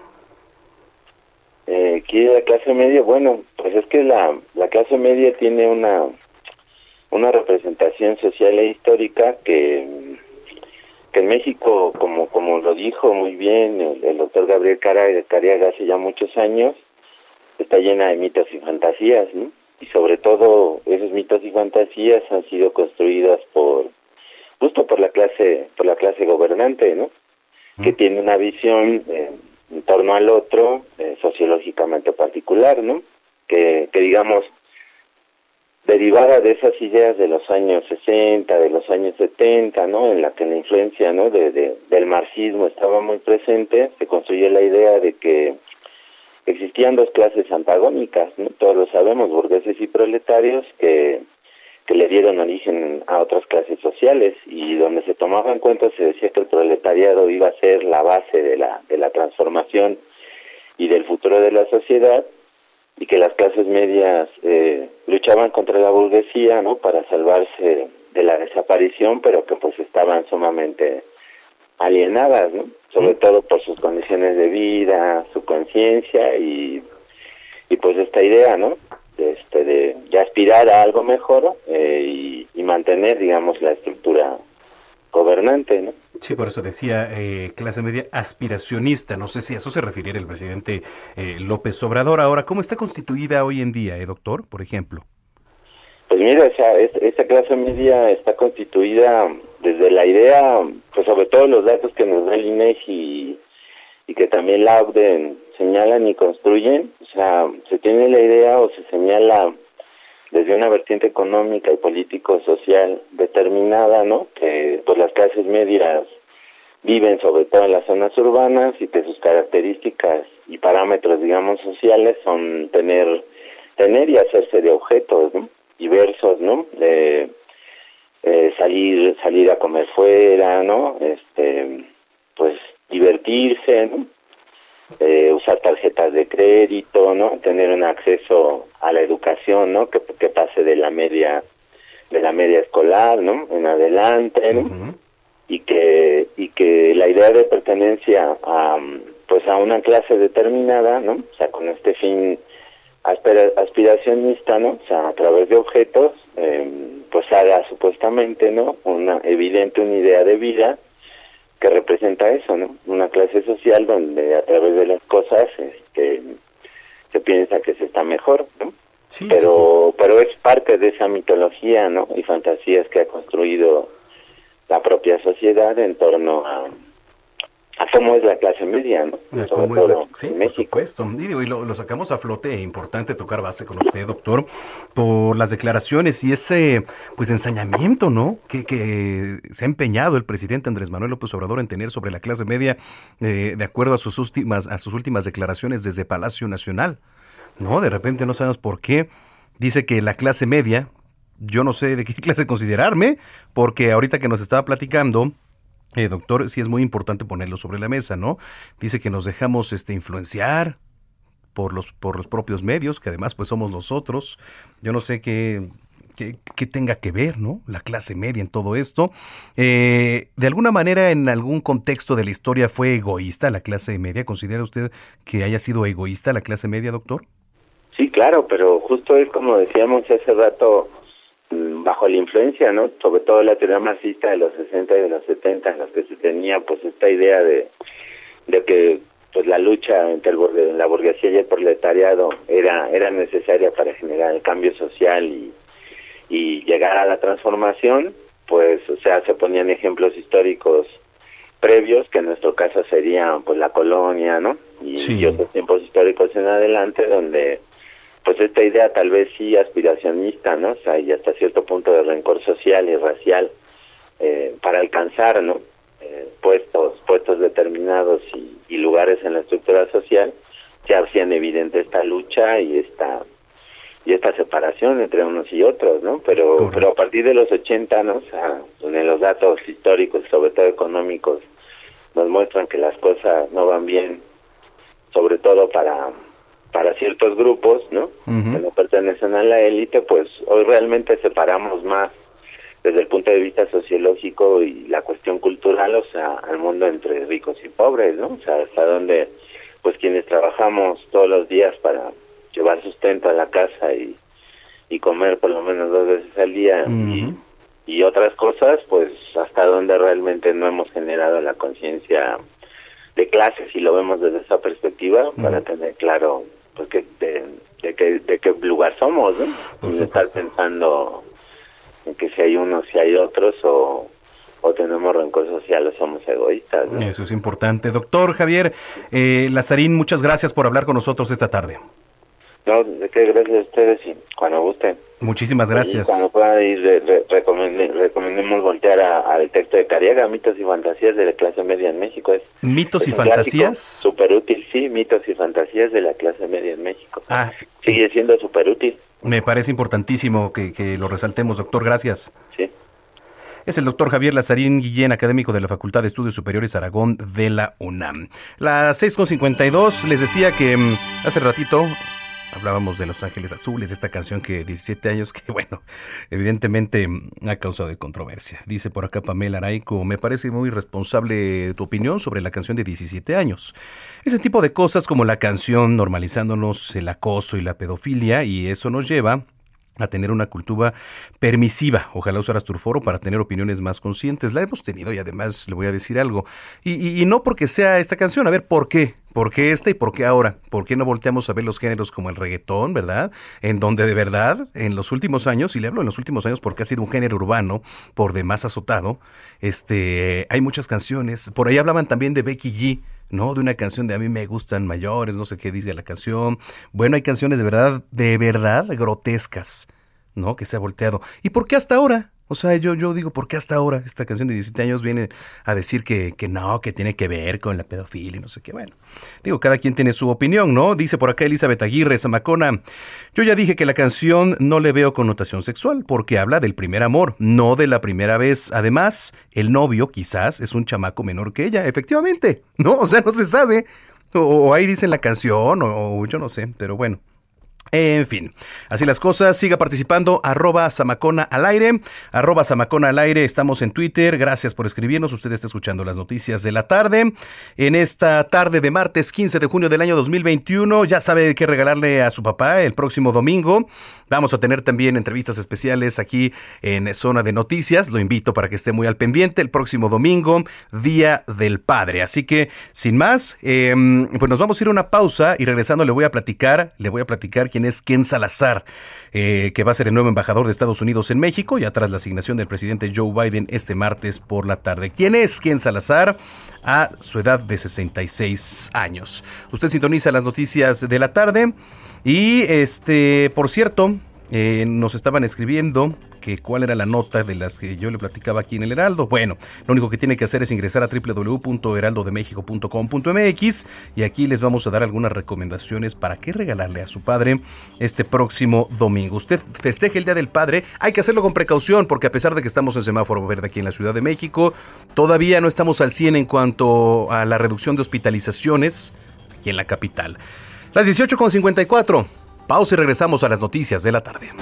Eh, ¿Quién es la clase media? Bueno, pues es que la, la clase media tiene una, una representación social e histórica que, que en México, como, como lo dijo muy bien el, el doctor Gabriel Cariaga hace ya muchos años, está llena de mitos y fantasías, ¿no? Y sobre todo esos mitos y fantasías han sido construidas por justo por la clase por la clase gobernante, ¿no? Que tiene una visión eh, en torno al otro eh, sociológicamente particular, ¿no? Que, que digamos derivada de esas ideas de los años 60, de los años 70, ¿no? En la que la influencia, ¿no? De, de, del marxismo estaba muy presente, se construye la idea de que existían dos clases antagónicas, todos lo sabemos, burgueses y proletarios, que, que le dieron origen a otras clases sociales y donde se tomaba en cuenta se decía que el proletariado iba a ser la base de la, de la transformación y del futuro de la sociedad y que las clases medias eh, luchaban contra la burguesía no para salvarse de la desaparición pero que pues estaban sumamente alienadas, ¿no? Sobre todo por sus condiciones de vida, su conciencia y, y pues esta idea, ¿no? De, este, de, de aspirar a algo mejor eh, y, y, mantener, digamos, la estructura gobernante, ¿no? Sí, por eso decía eh, clase media aspiracionista. No sé si a eso se refiriera el presidente eh, López Obrador. Ahora, ¿cómo está constituida hoy en día, eh, doctor, por ejemplo? Pues mira, esa, esa clase media está constituida desde la idea, pues sobre todo los datos que nos da el INEGI y, y que también la OCDE señalan y construyen, o sea, se tiene la idea o se señala desde una vertiente económica y político-social determinada, ¿no? Que pues las clases medias viven sobre todo en las zonas urbanas y que sus características y parámetros, digamos, sociales son tener tener y hacerse de objetos ¿no? Diversos, ¿no? Eh, salir salir a comer fuera, ¿no? Este, pues divertirse, ¿no? Eh, usar tarjetas de crédito, ¿no? Tener un acceso a la educación, ¿no? Que, que pase de la media de la media escolar, ¿no? En adelante, ¿no? Y que y que la idea de pertenencia a pues a una clase determinada, ¿no? O sea, con este fin aspiracionista, ¿no? O sea, a través de objetos, eh, pues haga supuestamente, ¿no? Una evidente una idea de vida que representa eso, ¿no? Una clase social donde a través de las cosas este, se piensa que se está mejor, ¿no? Sí, pero pero es parte de esa mitología, ¿no? Y fantasías que ha construido la propia sociedad en torno a a cómo es la clase media, ¿no? sí, por supuesto. Y, lo, sacamos a flote, e importante tocar base con usted, doctor, por las declaraciones y ese pues ensañamiento, ¿no? Que, que se ha empeñado el presidente Andrés Manuel López Obrador en tener sobre la clase media, eh, de acuerdo a sus últimas, a sus últimas declaraciones desde Palacio Nacional, ¿no? De repente no sabemos por qué. Dice que la clase media, yo no sé de qué clase considerarme, porque ahorita que nos estaba platicando, eh, doctor, sí es muy importante ponerlo sobre la mesa, ¿no? Dice que nos dejamos este, influenciar por los, por los propios medios, que además pues somos nosotros. Yo no sé qué, qué, tenga que ver, ¿no? La clase media en todo esto. Eh, de alguna manera, en algún contexto de la historia fue egoísta la clase media. ¿Considera usted que haya sido egoísta la clase media, doctor? Sí, claro, pero justo es como decíamos hace rato, bajo la influencia, ¿no? Sobre todo la teoría marxista de los 60 y de los 70, en los que se tenía pues esta idea de, de que pues la lucha entre el, la burguesía y el proletariado era era necesaria para generar el cambio social y, y llegar a la transformación, pues o sea, se ponían ejemplos históricos previos, que en nuestro caso serían pues la colonia, ¿no? y otros tiempos históricos en adelante donde pues esta idea tal vez sí aspiracionista, ¿no? O sea, y hasta cierto punto de rencor social y racial eh, para alcanzar, ¿no? Eh, puestos, puestos determinados y, lugares en la estructura social, se hacían evidente esta lucha y esta y esta separación entre unos y otros, ¿no? Pero pero a partir de los 80, ¿no? O sea, donde los datos históricos, sobre todo económicos, nos muestran que las cosas no van bien, sobre todo para para ciertos grupos, ¿no? Que no pertenecen a la élite, pues hoy realmente separamos más desde el punto de vista sociológico y la cuestión cultural, o sea, al mundo entre ricos y pobres, ¿no? O sea, hasta donde, pues quienes trabajamos todos los días para llevar sustento a la casa y, y comer por lo menos dos veces al día y, y otras cosas, pues hasta donde realmente no hemos generado la conciencia de clase, si lo vemos desde esa perspectiva, para tener claro pues de, de, qué, de qué lugar somos, ¿no? estar pensando en que si hay unos, si hay otros, o, o tenemos rencor social o somos egoístas. Eso es importante. Doctor Javier eh, Lazarín, muchas gracias por hablar con nosotros esta tarde. No, qué gracias a ustedes y cuando gusten. Muchísimas gracias. Y cuando pueda ir, recomendemos voltear al texto de Cariaga, Mitos y Fantasías de la clase media en México. Es, ¿Mitos y Fantasías? Súper útil, sí, Mitos y Fantasías de la clase media en México. Ah. Sigue siendo súper útil. Me parece importantísimo que, que lo resaltemos, doctor. Gracias. Sí. Es el doctor Javier Lazarín Guillén, académico de la Facultad de Estudios Superiores Aragón de la UNAM. Las 6.52, les decía que mm, hace ratito hablábamos de Los Ángeles Azules, esta canción que 17 años que, bueno, evidentemente ha causado controversia. Dice por acá Pamela Araico, me parece muy responsable tu opinión sobre la canción de 17 años. Ese tipo de cosas como la canción normalizándonos el acoso y la pedofilia, y eso nos lleva a tener una cultura permisiva. Ojalá usaras tu foro para tener opiniones más conscientes. La hemos tenido y además le voy a decir algo. Y, y, no porque sea esta canción, a ver, ¿por qué? ¿Por qué esta y por qué ahora? ¿Por qué no volteamos a ver los géneros como el reggaetón, verdad? En donde de verdad, en los últimos años, y le hablo en los últimos años porque ha sido un género urbano por demás azotado, este, hay muchas canciones. Por ahí hablaban también de Becky G, ¿no? De una canción de a mí me gustan mayores, no sé qué dice la canción. Bueno, hay canciones de verdad, de verdad grotescas, ¿no? Que se ha volteado. ¿Y por qué hasta ahora? O sea, yo, yo digo, ¿por qué hasta ahora esta canción de 17 años viene a decir que, que no, que tiene que ver con la pedofilia y no sé qué? Bueno, digo, cada quien tiene su opinión, ¿no? Dice por acá Elizabeth Aguirre, Zamacona. Yo ya dije que la canción no le veo connotación sexual porque habla del primer amor, no de la primera vez. Además, el novio quizás es un chamaco menor que ella, efectivamente, ¿no? O sea, no se sabe. O, ahí dice la canción, o yo no sé, pero bueno. En fin, así las cosas, siga participando, arroba Samacona al aire, arroba Samacona al aire, estamos en Twitter, gracias por escribirnos, usted está escuchando las noticias de la tarde, en esta tarde de martes 15 de junio del año 2021, ya sabe qué regalarle a su papá el próximo domingo, vamos a tener también entrevistas especiales aquí en Zona de Noticias, lo invito para que esté muy al pendiente, el próximo domingo, Día del Padre, así que sin más, em, pues nos vamos a ir a una pausa y regresando le voy a platicar, le voy a platicar quién es Ken Salazar, eh, que va a ser el nuevo embajador de Estados Unidos en México, ya tras la asignación del presidente Joe Biden este martes por la tarde. ¿Quién es Ken Salazar? A su edad de 66 años. Usted sintoniza las noticias de la tarde y, este, por cierto, eh, nos estaban escribiendo que cuál era la nota de las que yo le platicaba aquí en el Heraldo. Bueno, lo único que tiene que hacer es ingresar a www.heraldodemexico.com.mx y aquí les vamos a dar algunas recomendaciones para qué regalarle a su padre este próximo domingo. Usted festeje el Día del Padre, hay que hacerlo con precaución porque a pesar de que estamos en semáforo verde aquí en la Ciudad de México, todavía no estamos al 100 en cuanto a la reducción de hospitalizaciones aquí en la capital. Las 18.54. Pausa y regresamos a las noticias de la tarde.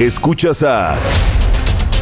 Escuchas a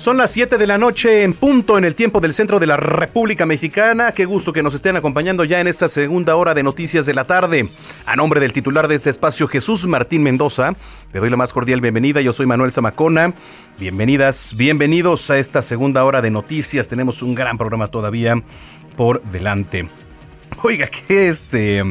Son las 7 de la noche en punto en el tiempo del centro de la República Mexicana. Qué gusto que nos estén acompañando ya en esta segunda hora de noticias de la tarde. A nombre del titular de este espacio, Jesús Martín Mendoza, le doy la más cordial bienvenida. Yo soy Manuel Zamacona. Bienvenidas, bienvenidos a esta segunda hora de noticias. Tenemos un gran programa todavía por delante. Oiga, que este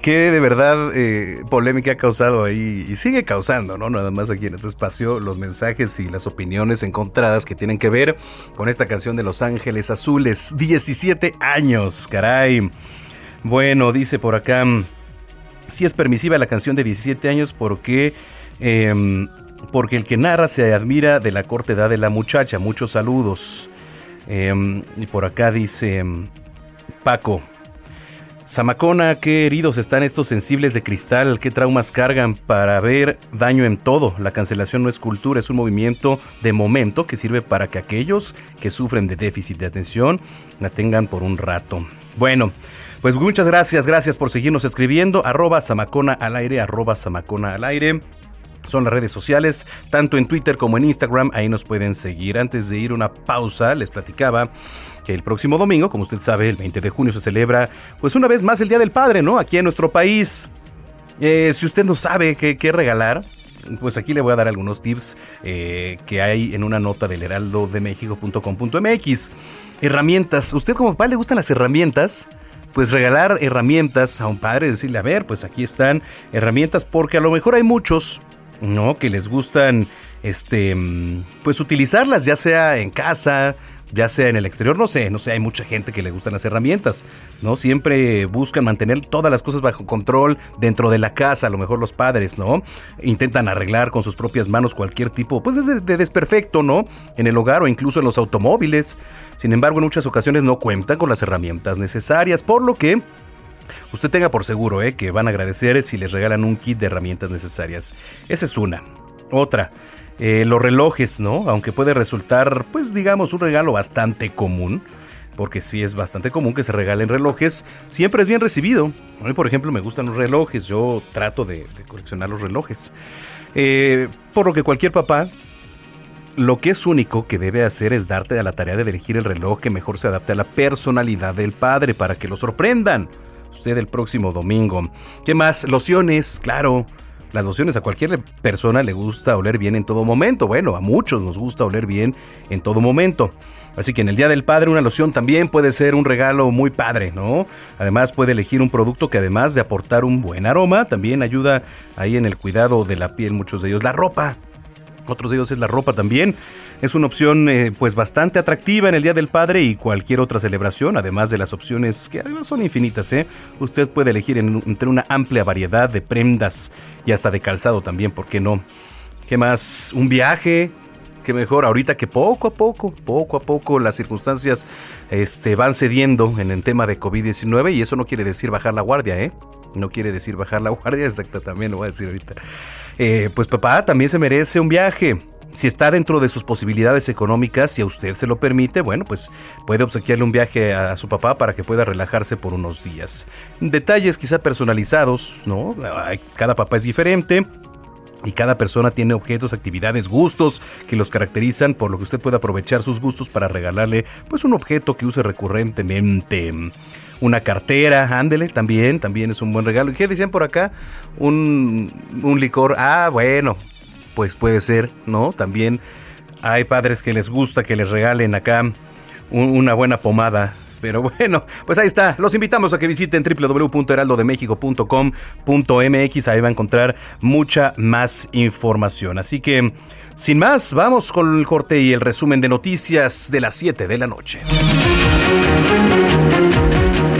qué de verdad eh, polémica ha causado ahí y sigue causando, ¿no? Nada más aquí en este espacio los mensajes y las opiniones encontradas que tienen que ver con esta canción de Los Ángeles Azules. 17 años, caray. Bueno, dice por acá, si es permisiva la canción de 17 años porque... Em, porque el que narra se admira de la corta de la muchacha. Muchos saludos. Em, y por acá dice Paco, Samacona, qué heridos están estos sensibles de cristal, qué traumas cargan para ver daño en todo. La cancelación no es cultura, es un movimiento de momento que sirve para que aquellos que sufren de déficit de atención la tengan por un rato. Bueno, pues muchas gracias, gracias por seguirnos escribiendo. Arroba Samacona al aire, arroba Samacona al aire son las redes sociales, tanto en Twitter como en Instagram, ahí nos pueden seguir. Antes de ir una pausa, les platicaba que el próximo domingo, como usted sabe, el 20 de junio se celebra, pues una vez más el Día del Padre, ¿no? Aquí en nuestro país. Eh, si usted no sabe qué, regalar, pues aquí le voy a dar algunos tips eh, que hay en una nota del heraldodemexico.com.mx. Herramientas. ¿Usted como papá le gustan las herramientas? Pues regalar herramientas a un padre, decirle, a ver, pues aquí están herramientas, porque a lo mejor hay muchos ¿no? Que les gustan, este, mm, pues utilizarlas, ya sea en casa, ya sea en el exterior, no sé, no sé, hay mucha gente que le gustan las herramientas, ¿no? Siempre buscan mantener todas las cosas bajo control dentro de la casa, a lo mejor los padres, ¿no? Intentan arreglar con sus propias manos cualquier tipo, pues de, de desperfecto, ¿no? En el hogar o incluso en los automóviles. Sin embargo, en muchas ocasiones no cuentan con las herramientas necesarias, por lo que Usted tenga por seguro eh, que van a agradecer si les regalan un kit de herramientas necesarias. Esa es una. Otra, eh, los relojes, ¿no? Aunque puede resultar, pues digamos, un regalo bastante común, porque sí es bastante común que se regalen relojes, siempre es bien recibido. A mí, por ejemplo, me gustan los relojes, yo trato de, coleccionar los relojes. Eh, por lo que cualquier papá lo que es único que debe hacer es darte a la tarea de elegir el reloj que mejor se adapte a la personalidad del padre para que lo sorprendan. Usted el próximo domingo. ¿Qué más? Lociones, claro. Las lociones a cualquier persona le gusta oler bien en todo momento. Bueno, a muchos nos gusta oler bien en todo momento. Así que en el Día del Padre una loción también puede ser un regalo muy padre, ¿no? Además puede elegir un producto que además de aportar un buen aroma, también ayuda ahí en el cuidado de la piel, muchos de ellos. La ropa, otros de ellos es la ropa también. Es una opción eh, pues bastante atractiva en el Día del Padre y cualquier otra celebración, además de las opciones que además son infinitas. ¿eh? Usted puede elegir entre una amplia variedad de prendas y hasta de calzado también, ¿por qué no? ¿Qué más? Un viaje, que mejor ahorita que poco a poco, poco a poco las circunstancias este, van cediendo en el tema de COVID-19 y eso no quiere decir bajar la guardia, ¿eh? No quiere decir bajar la guardia, exacto, también lo voy a decir ahorita. Eh, pues papá también se merece un viaje. Si está dentro de sus posibilidades económicas, si a usted se lo permite, bueno, pues puede obsequiarle un viaje a su papá para que pueda relajarse por unos días. Detalles quizá personalizados, ¿no? Cada papá es diferente. Y cada persona tiene objetos, actividades, gustos que los caracterizan, por lo que usted puede aprovechar sus gustos para regalarle pues un objeto que use recurrentemente. Una cartera, ándele, también, también es un buen regalo. ¿Y qué decían por acá? Un, un licor. Ah, bueno, pues puede ser, ¿no? También hay padres que les gusta que les regalen acá una buena pomada. Pero bueno, pues ahí está. Los invitamos a que visiten www.heraldodemexico.com.mx. Ahí va a encontrar mucha más información. Así que, sin más, vamos con el corte y el resumen de noticias de las 7 de la noche.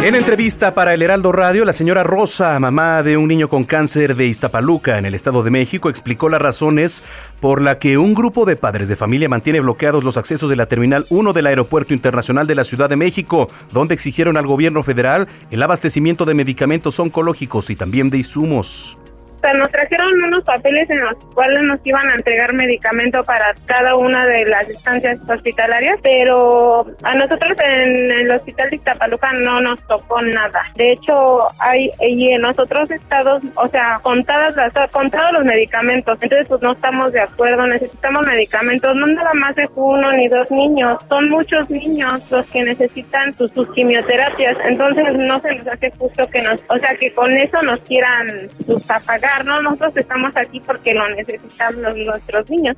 En entrevista para el Heraldo Radio, la señora Rosa, mamá de un niño con cáncer de Iztapaluca en el Estado de México, explicó las razones por la que un grupo de padres de familia mantiene bloqueados los accesos de la Terminal 1 del Aeropuerto Internacional de la Ciudad de México, donde exigieron al gobierno federal el abastecimiento de medicamentos oncológicos y también de insumos nos trajeron unos papeles en los cuales nos iban a entregar medicamento para cada una de las instancias hospitalarias, pero a nosotros en el hospital de Iztapaluca no nos tocó nada. De hecho, hay y en los otros estados, o sea, contadas las contados los medicamentos. Entonces, pues no estamos de acuerdo, necesitamos medicamentos, no nada más de uno ni dos niños, son muchos niños los que necesitan sus, quimioterapias. Entonces, no se nos hace justo que nos, o sea, que con eso nos quieran sus apagar ¿no? Nosotros estamos aquí porque lo necesitan nuestros niños.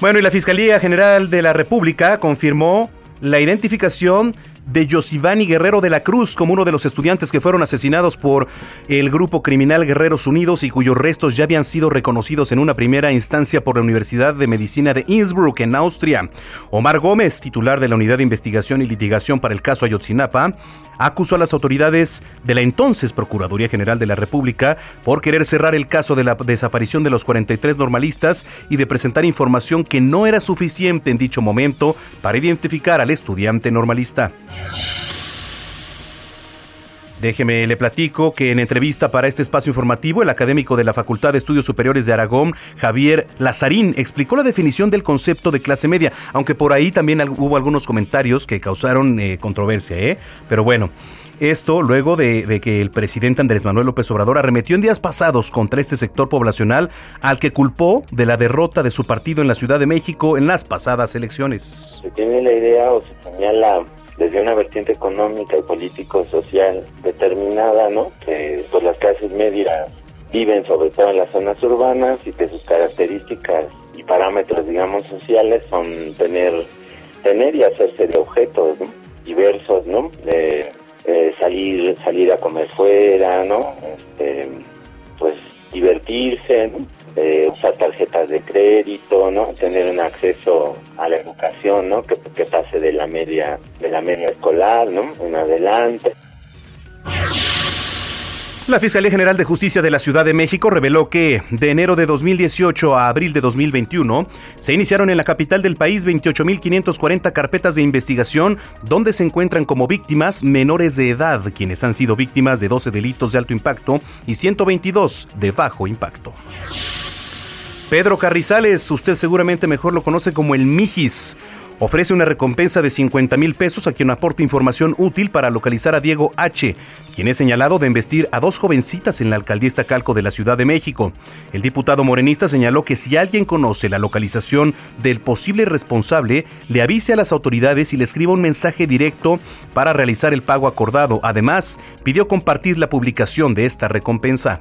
Bueno, y la Fiscalía General de la República confirmó la identificación de Yosivani Guerrero de la Cruz como uno de los estudiantes que fueron asesinados por el grupo criminal Guerreros Unidos y cuyos restos ya habían sido reconocidos en una primera instancia por la Universidad de Medicina de Innsbruck en Austria. Omar Gómez, titular de la Unidad de Investigación y Litigación para el caso Ayotzinapa, acusó a las autoridades de la entonces Procuraduría General de la República por querer cerrar el caso de la desaparición de los 43 normalistas y de presentar información que no era suficiente en dicho momento para identificar al estudiante normalista. Déjeme le platico que en entrevista para este espacio informativo, el académico de la Facultad de Estudios Superiores de Aragón, Javier Lazarín, explicó la definición del concepto de clase media, aunque por ahí también hubo algunos comentarios que causaron eh, controversia, ¿eh? Pero bueno, esto luego de, de, que el presidente Andrés Manuel López Obrador arremetió en días pasados contra este sector poblacional al que culpó de la derrota de su partido en la Ciudad de México en las pasadas elecciones. Se tiene la idea o se señala desde una vertiente económica y político-social determinada, ¿no? Que pues las clases medias viven sobre todo en las zonas urbanas y que sus características y parámetros, digamos, sociales son tener, tener y hacerse de objetos diversos, ¿no? De, salir, salir a comer fuera, ¿no? Este, pues divertirse, ¿no? Eh, usar tarjetas de crédito, ¿no? Tener un acceso a la educación, ¿no? Que, que pase de la media de la media escolar, ¿no? En adelante. La Fiscalía General de Justicia de la Ciudad de México reveló que de enero de 2018 a abril de 2021 se iniciaron en la capital del país 28.540 carpetas de investigación donde se encuentran como víctimas menores de edad, quienes han sido víctimas de 12 delitos de alto impacto y 122 de bajo impacto. Pedro Carrizales, usted seguramente mejor lo conoce como el Mijis ofrece una recompensa de 50 mil pesos a quien aporte información útil para localizar a Diego H., quien es señalado de embestir a dos jovencitas en la alcaldía Calco de la Ciudad de México. El diputado morenista señaló que si alguien conoce la localización del posible responsable, le avise a las autoridades y le escriba un mensaje directo para realizar el pago acordado. Además, pidió compartir la publicación de esta recompensa.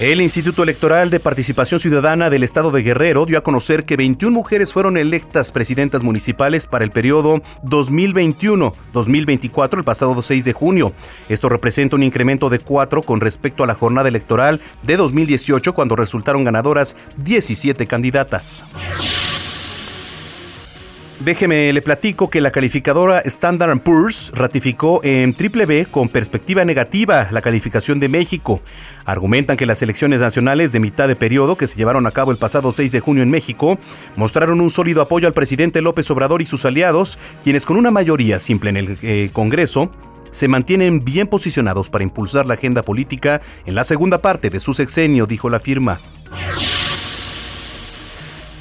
El Instituto Electoral de Participación Ciudadana del Estado de Guerrero dio a conocer que 21 mujeres fueron electas presidentas municipales para el periodo 2021-2024 el pasado 6 de junio. Esto representa un incremento de 4 con respecto a la jornada electoral de 2018 cuando resultaron ganadoras 17 candidatas. Déjeme le platico que la calificadora Standard Poor's ratificó en triple B con perspectiva negativa la calificación de México. Argumentan que las elecciones nacionales de mitad de periodo que se llevaron a cabo el pasado 6 de junio en México mostraron un sólido apoyo al presidente López Obrador y sus aliados, quienes con una mayoría simple en el eh, Congreso se mantienen bien posicionados para impulsar la agenda política en la segunda parte de su sexenio, dijo la firma.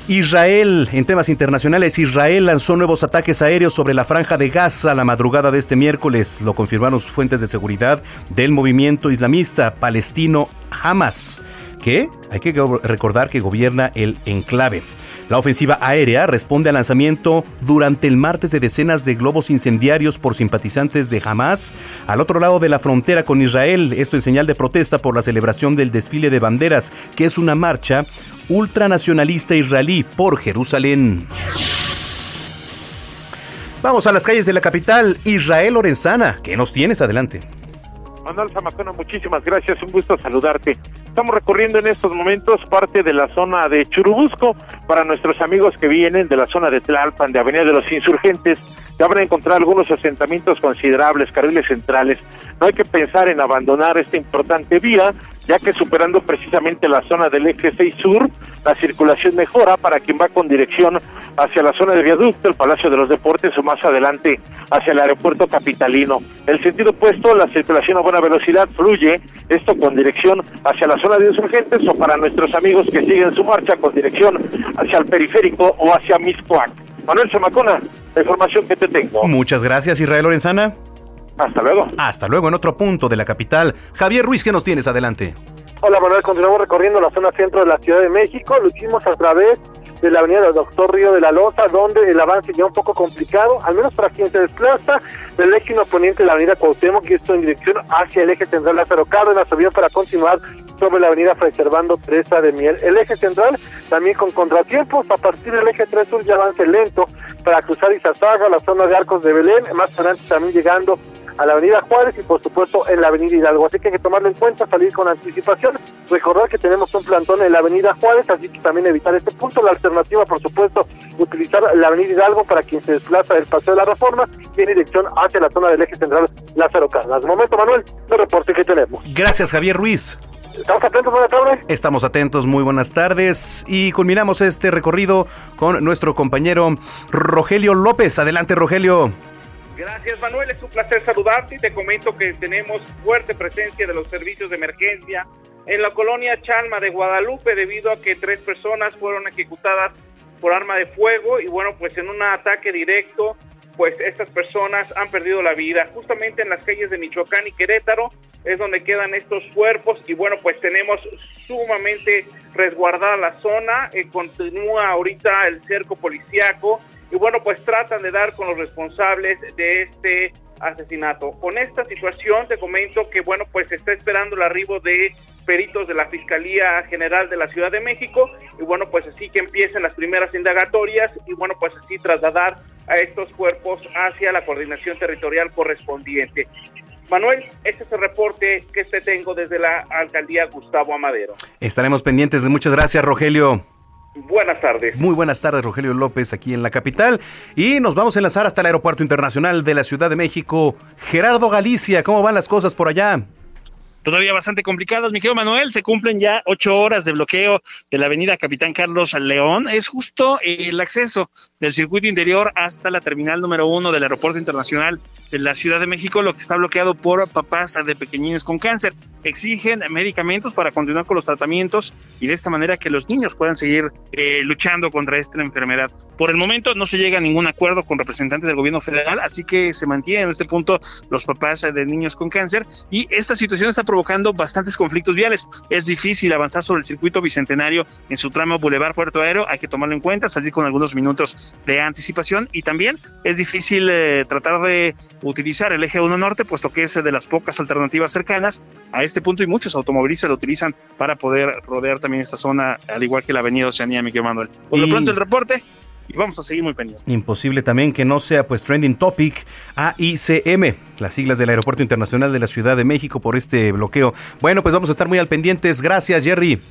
Israel, en temas internacionales, Israel lanzó nuevos ataques aéreos sobre la franja de Gaza la madrugada de este miércoles, lo confirmaron fuentes de seguridad del movimiento islamista palestino Hamas, que hay que recordar que gobierna el enclave. La ofensiva aérea responde al lanzamiento durante el martes de decenas de globos incendiarios por simpatizantes de Hamas al otro lado de la frontera con Israel, esto en señal de protesta por la celebración del desfile de banderas, que es una marcha ultranacionalista israelí por Jerusalén. Vamos a las calles de la capital, Israel Lorenzana. ¿Qué nos tienes? Adelante. Manuel Zamacona, muchísimas gracias, un gusto saludarte. Estamos recorriendo en estos momentos parte de la zona de Churubusco para nuestros amigos que vienen de la zona de Tlalpan, de Avenida de los Insurgentes. Ya van a encontrar algunos asentamientos considerables, carriles centrales. No hay que pensar en abandonar esta importante vía, ya que superando precisamente la zona del eje 6 sur, la circulación mejora para quien va con dirección hacia la zona de viaducto, el Palacio de los Deportes o más adelante hacia el aeropuerto capitalino. El sentido opuesto, la circulación a buena velocidad fluye, esto con dirección hacia la zona de insurgentes o para nuestros amigos que siguen su marcha con dirección hacia el periférico o hacia Miscoac. Manuel Zamacona, la información que te tengo. Muchas gracias, Israel Lorenzana. Hasta luego. Hasta luego en otro punto de la capital. Javier Ruiz, ¿qué nos tienes adelante? Hola Manuel, continuamos recorriendo la zona centro de la Ciudad de México. Lo hicimos a través de la avenida del Doctor Río de la Loza, donde el avance ya un poco complicado, al menos para quien se desplaza del eje oponente de la avenida Cuauhtémoc, que esto en dirección hacia el eje central Lázaro Cárdenas, o bien para continuar sobre la avenida Fray Servando Teresa de Miel. El eje central también con contratiempos, a partir del eje 3 sur ya avance lento para cruzar Izazaga, la zona de Arcos de Belén, más adelante también llegando a la avenida Juárez y por supuesto en la avenida Hidalgo. Así que hay que tomarlo en cuenta, salir con anticipación. Recordar que tenemos un plantón en la avenida Juárez, así que también evitar este punto. La alternativa, por supuesto, utilizar la avenida Hidalgo para quien se desplaza del Paseo de la Reforma y en dirección hacia la zona del eje central Lázaro Cárdenas. De momento, Manuel, el reporte que tenemos. Gracias, Javier Ruiz. Estamos atentos, buenas tardes. Estamos atentos, muy buenas tardes. Y culminamos este recorrido con nuestro compañero Rogelio López. Adelante, Rogelio. Gracias Manuel, es un placer saludarte y te comento que tenemos fuerte presencia de los servicios de emergencia en la colonia Chalma de Guadalupe debido a que tres personas fueron ejecutadas por arma de fuego y bueno, pues en un ataque directo, pues estas personas han perdido la vida. Justamente en las calles de Michoacán y Querétaro es donde quedan estos cuerpos y bueno, pues tenemos sumamente resguardada la zona, eh, continúa ahorita el cerco policiaco y bueno, pues tratan de dar con los responsables de este asesinato. Con esta situación te comento que bueno, pues se está esperando el arribo de peritos de la Fiscalía General de la Ciudad de México y bueno, pues así que empiecen las primeras indagatorias y bueno, pues así trasladar a estos cuerpos hacia la coordinación territorial correspondiente. Manuel, este es el reporte que te tengo desde la alcaldía Gustavo Amadero. Estaremos pendientes. Muchas gracias, Rogelio. Buenas tardes. Muy buenas tardes, Rogelio López, aquí en la capital. Y nos vamos a enlazar hasta el Aeropuerto Internacional de la Ciudad de México. Gerardo Galicia, ¿cómo van las cosas por allá? Todavía bastante complicadas. Mi querido Manuel, se cumplen ya ocho horas de bloqueo de la avenida Capitán Carlos León. Es justo el acceso del circuito interior hasta la terminal número uno del Aeropuerto Internacional de la Ciudad de México, lo que está bloqueado por papás de pequeñines con cáncer. Exigen medicamentos para continuar con los tratamientos y de esta manera que los niños puedan seguir eh, luchando contra esta enfermedad. Por el momento no se llega a ningún acuerdo con representantes del gobierno federal, así que se mantienen en este punto los papás de niños con cáncer y esta situación está provocando bastantes conflictos viales. Es difícil avanzar sobre el circuito bicentenario en su tramo Boulevard Puerto Aéreo, hay que tomarlo en cuenta, salir con algunos minutos de anticipación y también es difícil eh, tratar de utilizar el eje 1 norte, puesto que es de las pocas alternativas cercanas a este punto y muchos automovilistas lo utilizan para poder rodear también esta zona, al igual que la avenida Oceanía, Miguel Manuel. Por lo pronto el reporte y vamos a seguir muy pendientes. Imposible también que no sea pues trending topic AICM, las siglas del Aeropuerto Internacional de la Ciudad de México por este bloqueo. Bueno, pues vamos a estar muy al pendientes. Gracias, Jerry.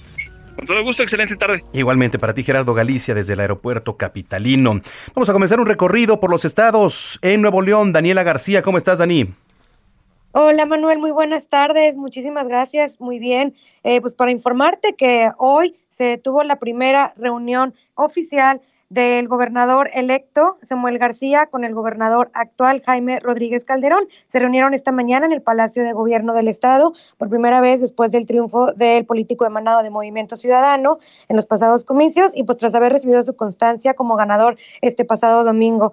Con todo gusto, excelente tarde. Igualmente para ti, Gerardo Galicia, desde el aeropuerto capitalino. Vamos a comenzar un recorrido por los estados en Nuevo León. Daniela García, ¿cómo estás, Dani? Hola Manuel, muy buenas tardes, muchísimas gracias, muy bien. Eh, pues para informarte que hoy se tuvo la primera reunión oficial del gobernador electo Samuel García con el gobernador actual Jaime Rodríguez Calderón. Se reunieron esta mañana en el Palacio de Gobierno del Estado por primera vez después del triunfo del político emanado de Movimiento Ciudadano en los pasados comicios y pues tras haber recibido su constancia como ganador este pasado domingo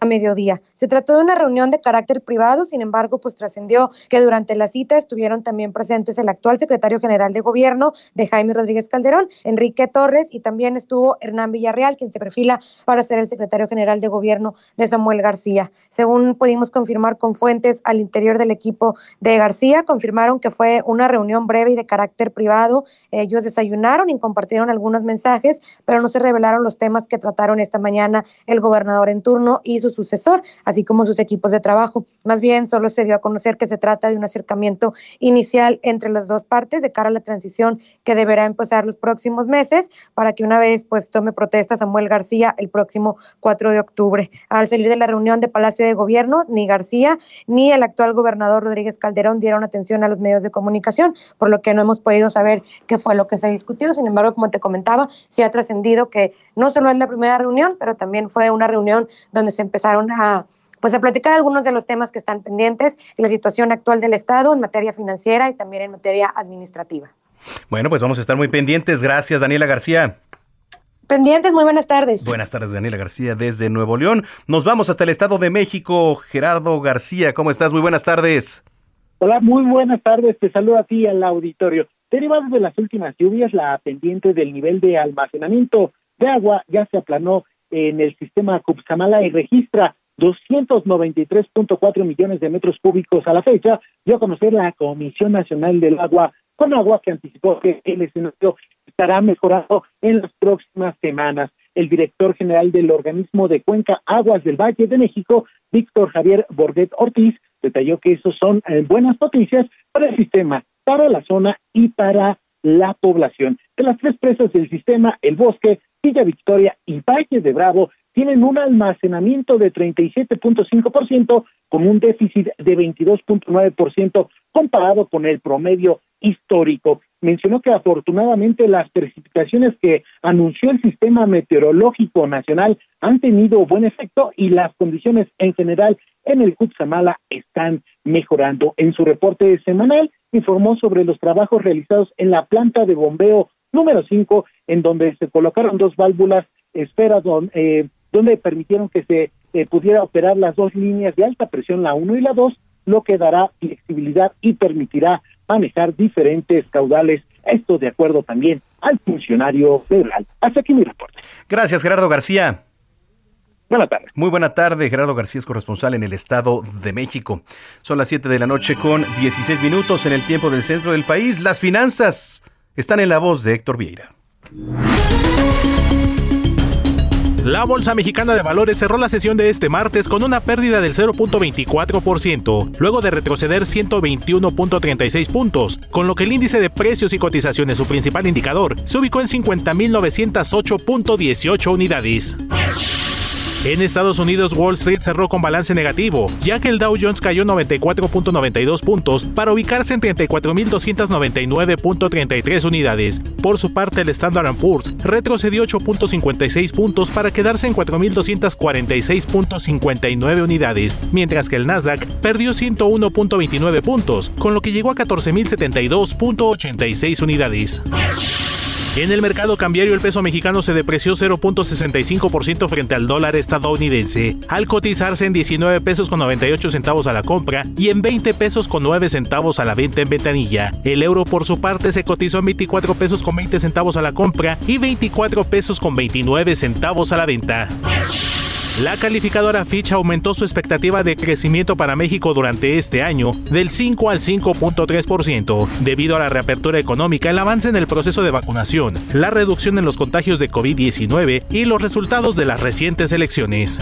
a mediodía. Se trató de una reunión de carácter privado, sin embargo, pues trascendió que durante la cita estuvieron también presentes el actual secretario general de gobierno de Jaime Rodríguez Calderón, Enrique Torres, y también estuvo Hernán Villarreal, quien se perfila para ser el secretario general de gobierno de Samuel García. Según pudimos confirmar con fuentes al interior del equipo de García, confirmaron que fue una reunión breve y de carácter privado. Ellos desayunaron y compartieron algunos mensajes, pero no se revelaron los temas que trataron esta mañana el gobernador en turno y su sucesor, así como sus equipos de trabajo. Más bien, solo se dio a conocer que se trata de un acercamiento inicial entre las dos partes de cara a la transición que deberá empezar los próximos meses para que una vez pues tome protesta Samuel García el próximo 4 de octubre. Al salir de la reunión de Palacio de Gobierno, ni García ni el actual gobernador Rodríguez Calderón dieron atención a los medios de comunicación, por lo que no hemos podido saber qué fue lo que se discutió. Sin embargo, como te comentaba, sí ha trascendido que no solo es la primera reunión, pero también fue una reunión donde se empezó empezaron a pues a platicar algunos de los temas que están pendientes en la situación actual del Estado en materia financiera y también en materia administrativa. Bueno, pues vamos a estar muy pendientes. Gracias, Daniela García. Pendientes, muy buenas tardes. Buenas tardes, Daniela García, desde Nuevo León. Nos vamos hasta el Estado de México. Gerardo García, ¿cómo estás? Muy buenas tardes. Hola, muy buenas tardes. Te saludo a ti al auditorio. Derivado de las últimas lluvias, la pendiente del nivel de almacenamiento de agua ya se aplanó en el sistema Cupsamala y registra 293.4 millones de metros cúbicos a la fecha, dio a conocer la Comisión Nacional del Agua con agua que anticipó que el escenario estará mejorado en las próximas semanas. El director general del organismo de cuenca Aguas del Valle de México, Víctor Javier Borget Ortiz, detalló que esos son eh, buenas noticias para el sistema, para la zona y para la población. De las tres presas del sistema, el bosque, Villa Victoria y Valle de Bravo tienen un almacenamiento de 37.5% con un déficit de 22.9% comparado con el promedio histórico. Mencionó que afortunadamente las precipitaciones que anunció el Sistema Meteorológico Nacional han tenido buen efecto y las condiciones en general en el Cutzamala están mejorando. En su reporte semanal informó sobre los trabajos realizados en la planta de bombeo número 5, en donde se colocaron dos válvulas esferas eh, donde permitieron que se eh, pudiera operar las dos líneas de alta presión, la 1 y la 2, lo que dará flexibilidad y permitirá manejar diferentes caudales. Esto de acuerdo también al funcionario federal. Hasta aquí mi reporte. Gracias, Gerardo García. Buenas tardes. Muy buena tarde, Gerardo García es corresponsal en el Estado de México. Son las 7 de la noche con 16 minutos en el tiempo del centro del país. Las finanzas están en la voz de Héctor Vieira. La Bolsa Mexicana de Valores cerró la sesión de este martes con una pérdida del 0.24%, luego de retroceder 121.36 puntos, con lo que el índice de precios y cotizaciones, su principal indicador, se ubicó en 50.908.18 unidades. En Estados Unidos, Wall Street cerró con balance negativo, ya que el Dow Jones cayó 94.92 puntos para ubicarse en 34.299.33 unidades. Por su parte, el Standard Poor's retrocedió 8.56 puntos para quedarse en 4.246.59 unidades, mientras que el Nasdaq perdió 101.29 puntos, con lo que llegó a 14.072.86 unidades. En el mercado cambiario el peso mexicano se depreció 0.65% frente al dólar estadounidense, al cotizarse en 19 pesos con 98 centavos a la compra y en 20 pesos con 9 centavos a la venta en ventanilla. El euro por su parte se cotizó en 24 pesos con 20 centavos a la compra y 24 pesos con 29 centavos a la venta. La calificadora Fitch aumentó su expectativa de crecimiento para México durante este año del 5 al 5.3%, debido a la reapertura económica, el avance en el proceso de vacunación, la reducción en los contagios de COVID-19 y los resultados de las recientes elecciones.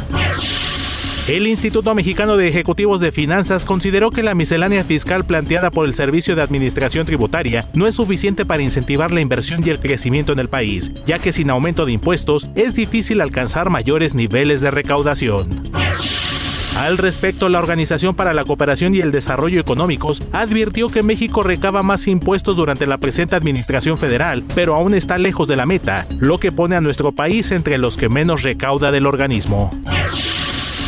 El Instituto Mexicano de Ejecutivos de Finanzas consideró que la miscelánea fiscal planteada por el Servicio de Administración Tributaria no es suficiente para incentivar la inversión y el crecimiento en el país, ya que sin aumento de impuestos es difícil alcanzar mayores niveles de recaudación. Al respecto, la Organización para la Cooperación y el Desarrollo Económicos advirtió que México recaba más impuestos durante la presente administración federal, pero aún está lejos de la meta, lo que pone a nuestro país entre los que menos recauda del organismo.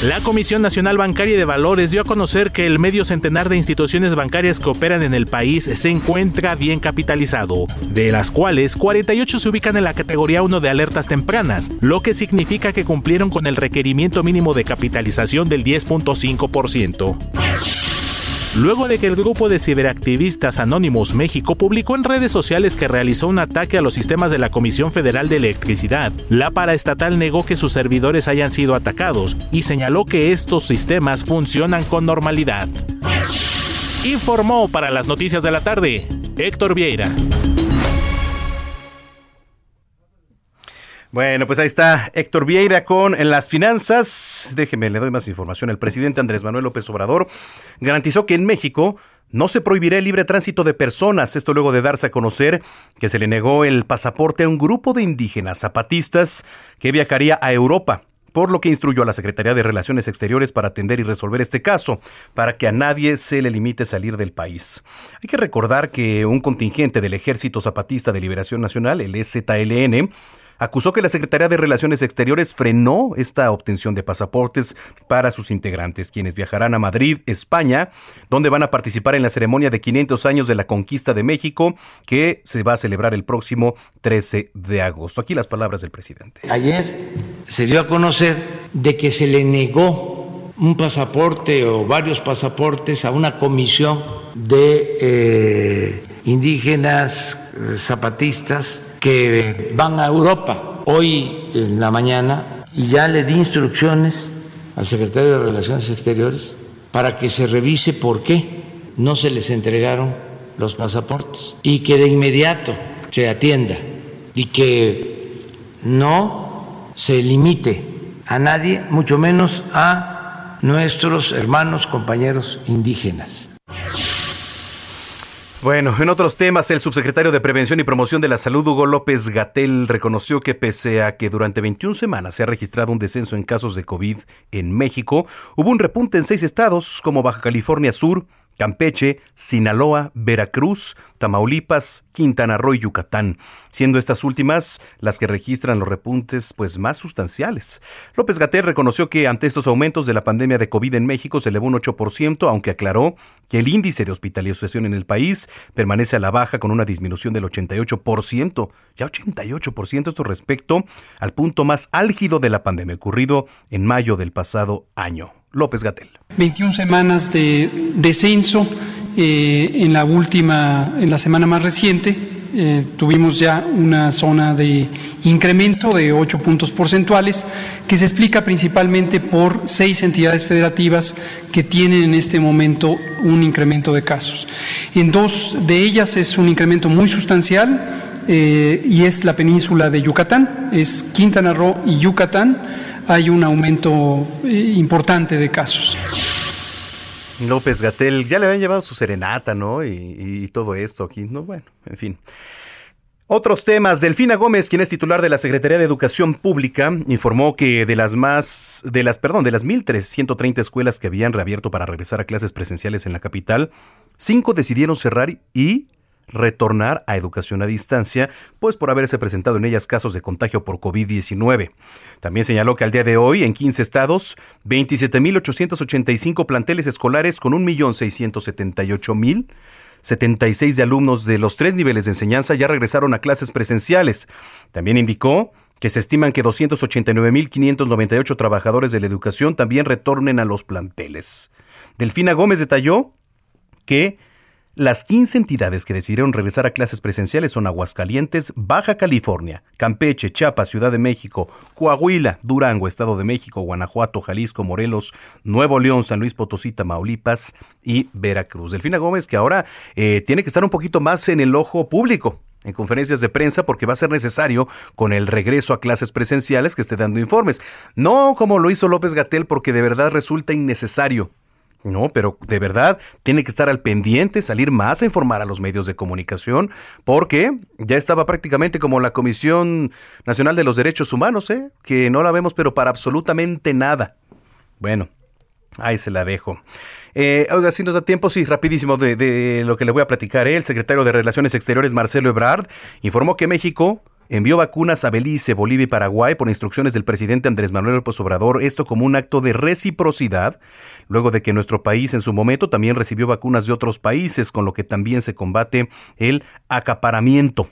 La Comisión Nacional Bancaria de Valores dio a conocer que el medio centenar de instituciones bancarias que operan en el país se encuentra bien capitalizado, de las cuales 48 se ubican en la categoría 1 de alertas tempranas, lo que significa que cumplieron con el requerimiento mínimo de capitalización del 10.5%. Luego de que el grupo de ciberactivistas Anonymous México publicó en redes sociales que realizó un ataque a los sistemas de la Comisión Federal de Electricidad, la paraestatal negó que sus servidores hayan sido atacados y señaló que estos sistemas funcionan con normalidad. Informó para las noticias de la tarde Héctor Vieira. Bueno, pues ahí está Héctor Vieira con las finanzas. Déjeme, le doy más información. El presidente Andrés Manuel López Obrador garantizó que en México no se prohibirá el libre tránsito de personas. Esto luego de darse a conocer que se le negó el pasaporte a un grupo de indígenas zapatistas que viajaría a Europa por lo que instruyó a la Secretaría de Relaciones Exteriores para atender y resolver este caso, para que a nadie se le limite salir del país. Hay que recordar que un contingente del Ejército Zapatista de Liberación Nacional, el EZLN, acusó que la Secretaría de Relaciones Exteriores frenó esta obtención de pasaportes para sus integrantes, quienes viajarán a Madrid, España, donde van a participar en la ceremonia de 500 años de la conquista de México, que se va a celebrar el próximo 13 de agosto. Aquí las palabras del presidente. Ayer se dio a conocer de que se le negó un pasaporte o varios pasaportes a una comisión de eh, indígenas eh, zapatistas que van a Europa hoy en la mañana y ya le di instrucciones al secretario de Relaciones Exteriores para que se revise por qué no se les entregaron los pasaportes y que de inmediato se atienda y que no se limite a nadie, mucho menos a nuestros hermanos, compañeros indígenas. Bueno, en otros temas, el subsecretario de Prevención y Promoción de la Salud, Hugo López Gatel, reconoció que pese a que durante 21 semanas se ha registrado un descenso en casos de COVID en México, hubo un repunte en seis estados como Baja California Sur, Campeche, Sinaloa, Veracruz, Tamaulipas, Quintana Roo y Yucatán, siendo estas últimas las que registran los repuntes pues más sustanciales. López Gatel reconoció que ante estos aumentos de la pandemia de COVID en México se elevó un 8%, aunque aclaró que el índice de hospitalización en el país permanece a la baja con una disminución del 88%, ya 88% esto respecto al punto más álgido de la pandemia ocurrido en mayo del pasado año. López Gatel. 21 semanas de descenso eh, en la última, en la semana más reciente. Eh, tuvimos ya una zona de incremento de 8 puntos porcentuales que se explica principalmente por seis entidades federativas que tienen en este momento un incremento de casos. En dos de ellas es un incremento muy sustancial eh, y es la península de Yucatán, es Quintana Roo y Yucatán hay un aumento eh, importante de casos. López Gatel, ya le habían llevado su serenata, ¿no? Y, todo esto aquí, ¿no? Bueno, en fin. Otros temas. Delfina Gómez, quien es titular de la Secretaría de Educación Pública, informó que de las más, de las, perdón, de las 1.330 escuelas que habían reabierto para regresar a clases presenciales en la capital, cinco decidieron cerrar y retornar a educación a distancia, pues por haberse presentado en ellas casos de contagio por COVID-19. También señaló que al día de hoy, en 15 estados, 27.885 planteles escolares con 1.678.000 76 de alumnos de los tres niveles de enseñanza ya regresaron a clases presenciales. También indicó que se estiman que 289.598 trabajadores de la educación también retornen a los planteles. Delfina Gómez detalló que las 15 entidades que decidieron regresar a clases presenciales son Aguascalientes, Baja California, Campeche, Chiapas, Ciudad de México, Coahuila, Durango, Estado de México, Guanajuato, Jalisco, Morelos, Nuevo León, San Luis Potosí, Tamaulipas y Veracruz. Delfina Gómez, que ahora eh, tiene que estar un poquito más en el ojo público en conferencias de prensa porque va a ser necesario con el regreso a clases presenciales que esté dando informes. No como lo hizo López Gatel porque de verdad resulta innecesario no, pero de verdad tiene que estar al pendiente, salir más a informar a los medios de comunicación, porque ya estaba prácticamente como la Comisión Nacional de los Derechos Humanos, ¿eh? que no la vemos pero para absolutamente nada. Bueno, ahí se la dejo. Eh, oiga, si nos da tiempo, sí, rapidísimo de, de lo que le voy a platicar. ¿eh? El secretario de Relaciones Exteriores, Marcelo Ebrard, informó que México envió vacunas a Belice, Bolivia y Paraguay por instrucciones del presidente Andrés Manuel López Obrador, esto como un acto de reciprocidad, luego de que nuestro país en su momento también recibió vacunas de otros países, con lo que también se combate el acaparamiento.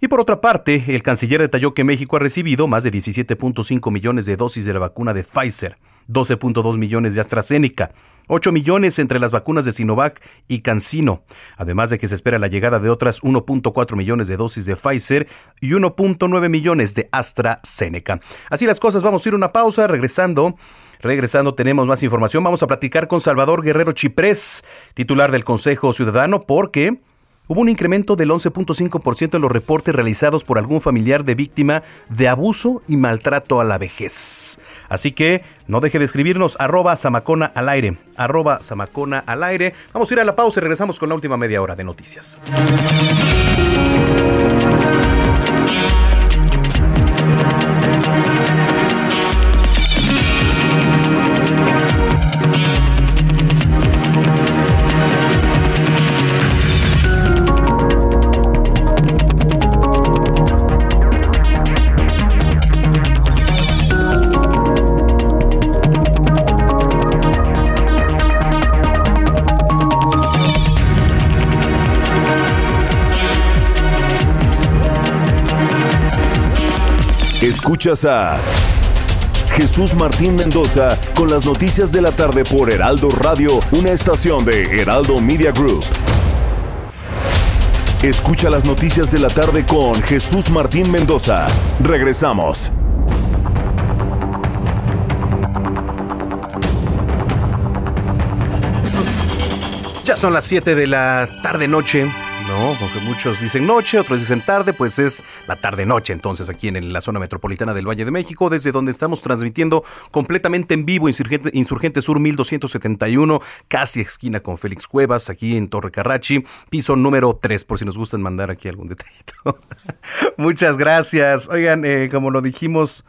Y por otra parte, el canciller detalló que México ha recibido más de 17.5 millones de dosis de la vacuna de Pfizer, 12.2 millones de AstraZeneca, 8 millones entre las vacunas de Sinovac y CanSino, además de que se espera la llegada de otras 1.4 millones de dosis de Pfizer y 1.9 millones de AstraZeneca. Así las cosas, vamos a ir a una pausa, regresando. Regresando tenemos más información. Vamos a platicar con Salvador Guerrero Chiprés, titular del Consejo Ciudadano, porque hubo un incremento del 11.5% en los reportes realizados por algún familiar de víctima de abuso y maltrato a la vejez. Así que no deje de escribirnos arroba samacona al aire, arroba samacona al aire. Vamos a ir a la pausa y regresamos con la última media hora de noticias. Escuchas a Jesús Martín Mendoza con las noticias de la tarde por Heraldo Radio, una estación de Heraldo Media Group. Escucha las noticias de la tarde con Jesús Martín Mendoza. Regresamos. Ya son las 7 de la tarde noche no, porque muchos dicen noche, otros dicen tarde, pues es la tarde-noche entonces aquí en la zona metropolitana del Valle de México, desde donde estamos transmitiendo completamente en vivo Insurgente, Insurgente Sur 1271, casi esquina con Félix Cuevas, aquí en Torre Carrachi, piso número 3, por si nos gustan mandar aquí algún detallito. Muchas gracias. Oigan, eh, como lo dijimos...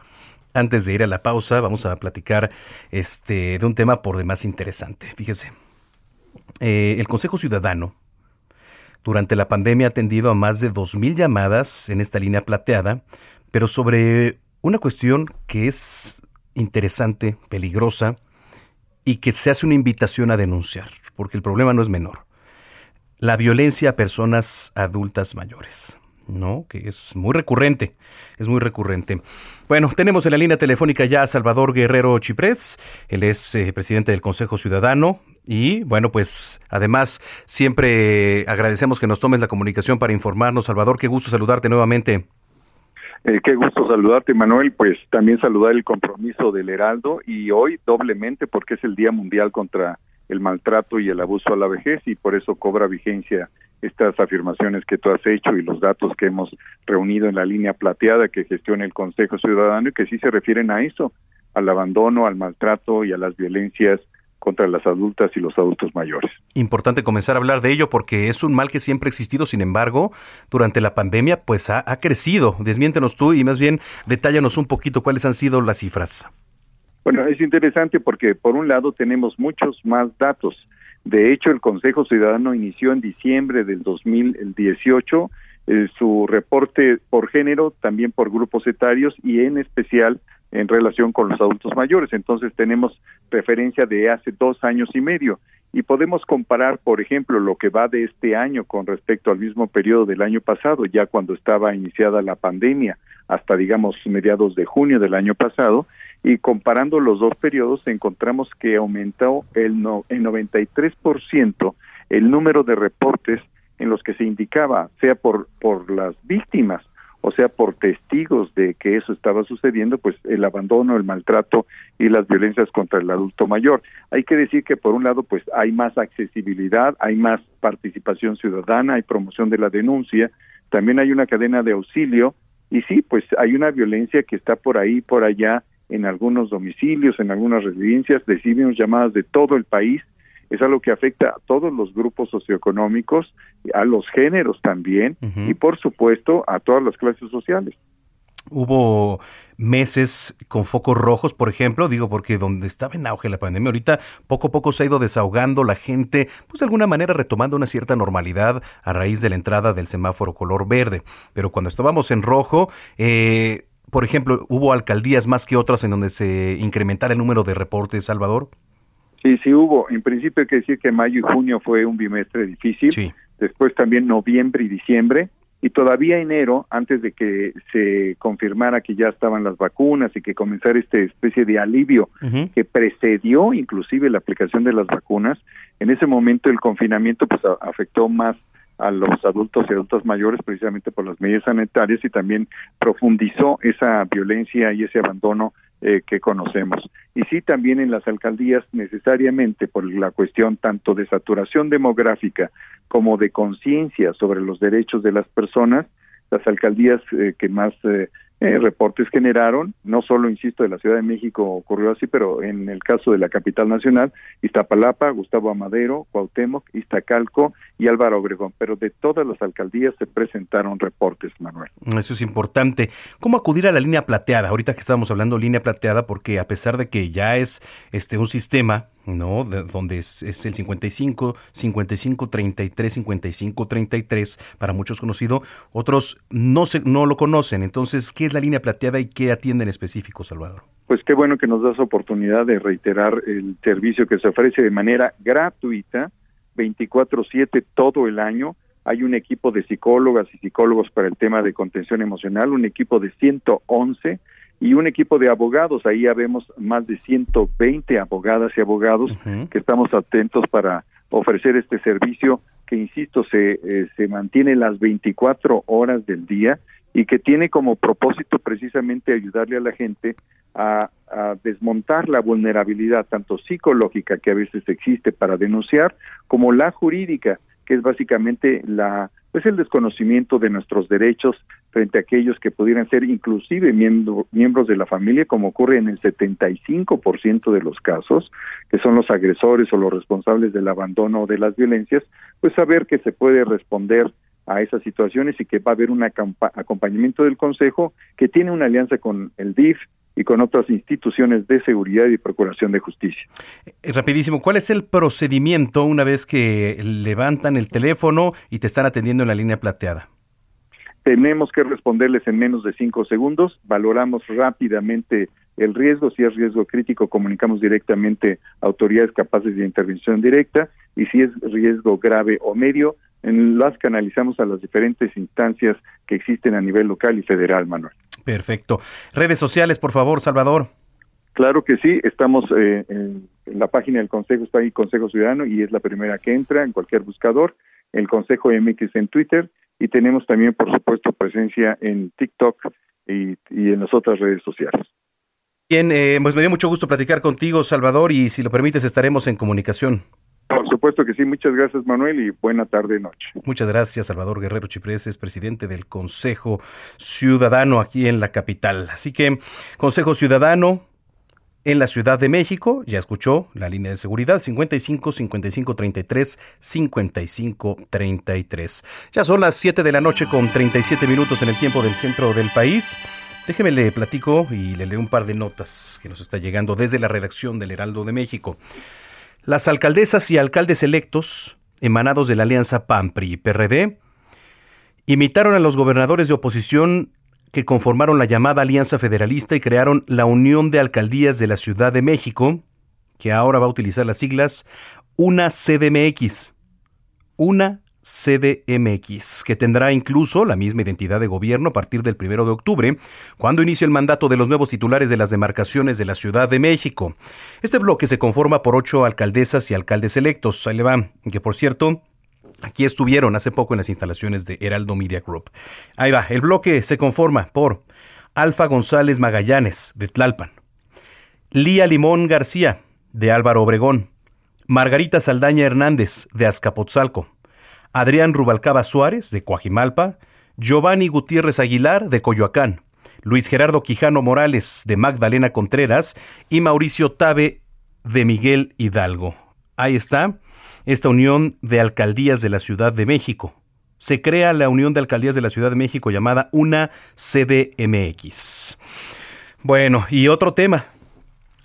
Antes de ir a la pausa, vamos a platicar este, de un tema por demás interesante. Fíjese, eh, el Consejo Ciudadano durante la pandemia ha atendido a más de 2.000 llamadas en esta línea plateada, pero sobre una cuestión que es interesante, peligrosa y que se hace una invitación a denunciar, porque el problema no es menor. La violencia a personas adultas mayores. ¿no? Que es muy recurrente, es muy recurrente. Bueno, tenemos en la línea telefónica ya a Salvador Guerrero Chiprés, él es eh, presidente del Consejo Ciudadano y bueno, pues además siempre agradecemos que nos tomes la comunicación para informarnos. Salvador, qué gusto saludarte nuevamente. Eh, qué gusto saludarte, Manuel. Pues también saludar el compromiso del Heraldo y hoy doblemente porque es el Día Mundial contra el Maltrato y el Abuso a la Vejez y por eso cobra vigencia estas afirmaciones que tú has hecho y los datos que hemos reunido en la línea plateada que gestiona el Consejo Ciudadano y que sí se refieren a eso, al abandono, al maltrato y a las violencias contra las adultas y los adultos mayores. Importante comenzar a hablar de ello porque es un mal que siempre ha existido, sin embargo, durante la pandemia pues ha, ha crecido. Desmiéntenos tú y más bien detállanos un poquito cuáles han sido las cifras. Bueno, es interesante porque por un lado tenemos muchos más datos. De hecho, el Consejo Ciudadano inició en diciembre del 2018 eh, su reporte por género, también por grupos etarios y en especial en relación con los adultos mayores. Entonces tenemos referencia de hace dos años y medio y podemos comparar, por ejemplo, lo que va de este año con respecto al mismo periodo del año pasado, ya cuando estaba iniciada la pandemia, hasta digamos mediados de junio del año pasado, y comparando los dos periodos encontramos que aumentó el, no, el 93% el número de reportes en los que se indicaba, sea por, por las víctimas o sea por testigos de que eso estaba sucediendo, pues el abandono, el maltrato y las violencias contra el adulto mayor. Hay que decir que por un lado pues hay más accesibilidad, hay más participación ciudadana, hay promoción de la denuncia, también hay una cadena de auxilio y sí, pues hay una violencia que está por ahí, por allá, en algunos domicilios, en algunas residencias, recibimos llamadas de todo el país es algo que afecta a todos los grupos socioeconómicos, a los géneros también y por supuesto a todas las clases sociales. Hubo meses con focos rojos, por ejemplo, digo porque donde estaba en auge la pandemia, ahorita poco a poco se ha ido desahogando la gente, pues de alguna manera retomando una cierta normalidad a raíz de la entrada del semáforo color verde. Pero cuando estábamos en rojo, eh, por ejemplo, hubo alcaldías más que otras en donde se incrementara el número de reportes, Salvador. Sí, sí hubo. En principio hay que decir que mayo y junio fue un bimestre difícil. Después también noviembre y diciembre. Y todavía enero, antes de que se confirmara que ya estaban las vacunas y que comenzara esta especie de alivio que precedió inclusive la aplicación de las vacunas, en ese momento el confinamiento pues afectó más a los adultos y adultas mayores precisamente por las medidas sanitarias y también profundizó esa violencia y ese abandono eh, que conocemos. Y sí, también en las alcaldías, necesariamente por la cuestión tanto de saturación demográfica como de conciencia sobre los derechos de las personas, las alcaldías eh, que más eh, eh, reportes generaron, no solo, insisto, de la Ciudad de México ocurrió así, pero en el caso de la capital nacional, Iztapalapa, Gustavo Amadero, Cuauhtémoc, Iztacalco y Álvaro Obregón, pero de todas las alcaldías se presentaron reportes, Manuel. Eso es importante. ¿Cómo acudir a la línea plateada? Ahorita que estamos hablando línea plateada, porque a pesar de que ya es este un sistema ¿no? De, donde es, el 55, 55, 33, 55, 33, para muchos conocido, otros no, se, no lo conocen. Entonces, ¿qué es la línea plateada y qué atiende en específico, Salvador? Pues qué bueno que nos das oportunidad de reiterar el servicio que se ofrece de manera gratuita, 24/7 todo el año. Hay un equipo de psicólogas y psicólogos para el tema de contención emocional, un equipo de 111 y un equipo de abogados. Ahí ya vemos más de 120 abogadas y abogados que estamos atentos para ofrecer este servicio que, insisto, se, eh, se mantiene las 24 horas del día y que tiene como propósito precisamente ayudarle a la gente a, desmontar la vulnerabilidad tanto psicológica que a veces existe para denunciar como la jurídica que es básicamente la pues el desconocimiento de nuestros derechos frente a aquellos que pudieran ser inclusive miembros de la familia, como ocurre en el 75% de los casos, que son los agresores o los responsables del abandono o de las violencias, pues saber que se puede responder a esas situaciones y que va a haber un acompañamiento del Consejo que tiene una alianza con el DIF, y con otras instituciones de seguridad y procuración de justicia. Eh, rapidísimo, ¿cuál es el procedimiento una vez que levantan el teléfono y te están atendiendo en la línea plateada? Tenemos que responderles en menos de cinco segundos, valoramos rápidamente el riesgo, si es riesgo crítico, comunicamos directamente a autoridades capaces de intervención directa y si es riesgo grave o medio, en las canalizamos a las diferentes instancias que existen a nivel local y federal, Manuel. Perfecto. Redes sociales, por favor, Salvador. Claro que sí, estamos eh, en, la página del Consejo, está ahí Consejo Ciudadano y es la primera que entra en cualquier buscador, el Consejo MX en Twitter y tenemos también, por supuesto, presencia en TikTok y, en las otras redes sociales. Bien, eh, pues me dio mucho gusto platicar contigo, Salvador, y si lo permites estaremos en comunicación. Por supuesto que sí. Muchas gracias, Manuel, y buena tarde noche. Muchas gracias, Salvador Guerrero Chiprés, es presidente del Consejo Ciudadano aquí en la capital. Así que, Consejo Ciudadano, en la Ciudad de México, ya escuchó la línea de seguridad 55 55 33 55 33. Ya son las 7 de la noche con 37 minutos en el tiempo del centro del país. Déjeme le platico y le leo un par de notas que nos está llegando desde la redacción del Heraldo de México. Las alcaldesas y alcaldes electos emanados de la alianza PAN PRI y PRD imitaron a los gobernadores de oposición que conformaron la llamada Alianza Federalista y crearon la Unión de Alcaldías de la Ciudad de México, que ahora va a utilizar las siglas una CDMX. Una CDMX, que tendrá incluso la misma identidad de gobierno a partir del primero de octubre, cuando inicia el mandato de los nuevos titulares de las demarcaciones de la Ciudad de México. Este bloque se conforma por ocho alcaldesas y alcaldes electos. Ahí le va, que por cierto, Aquí estuvieron hace poco en las instalaciones de Heraldo Media Group. Ahí va, el bloque se conforma por Alfa González Magallanes, de Tlalpan, Lía Limón García, de Álvaro Obregón, Margarita Saldaña Hernández, de Azcapotzalco, Adrián Rubalcaba Suárez, de Coajimalpa, Giovanni Gutiérrez Aguilar, de Coyoacán, Luis Gerardo Quijano Morales, de Magdalena Contreras, y Mauricio Tabe, de Miguel Hidalgo. Ahí está esta Unión de Alcaldías de la Ciudad de México. Se crea la Unión de Alcaldías de la Ciudad de México llamada una CDMX. Bueno, y otro tema,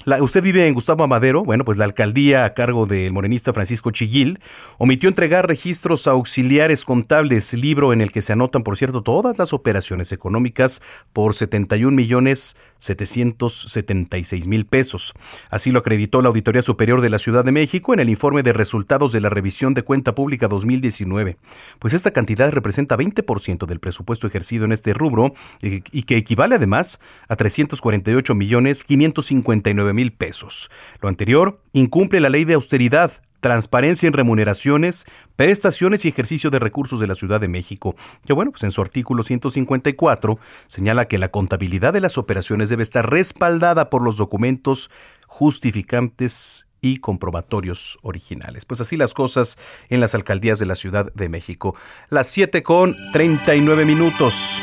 ¿Usted vive en Gustavo Amadero? Bueno, pues la alcaldía a cargo del morenista Francisco Chiguil omitió entregar registros auxiliares contables, libro en el que se anotan, por cierto, todas las operaciones económicas por 71 millones 776 mil pesos. Así lo acreditó la Auditoría Superior de la Ciudad de México en el informe de resultados de la revisión de cuenta pública 2019. Pues esta cantidad representa 20% del presupuesto ejercido en este rubro eh, y que equivale además a 348 millones 559 pesos. Lo anterior incumple la ley de austeridad, transparencia en remuneraciones, prestaciones y ejercicio de recursos de la Ciudad de México, que bueno, pues en su artículo 154 señala que la contabilidad de las operaciones debe estar respaldada por los documentos justificantes y comprobatorios originales. Pues así las cosas en las alcaldías de la Ciudad de México. Las 7 con 39 minutos.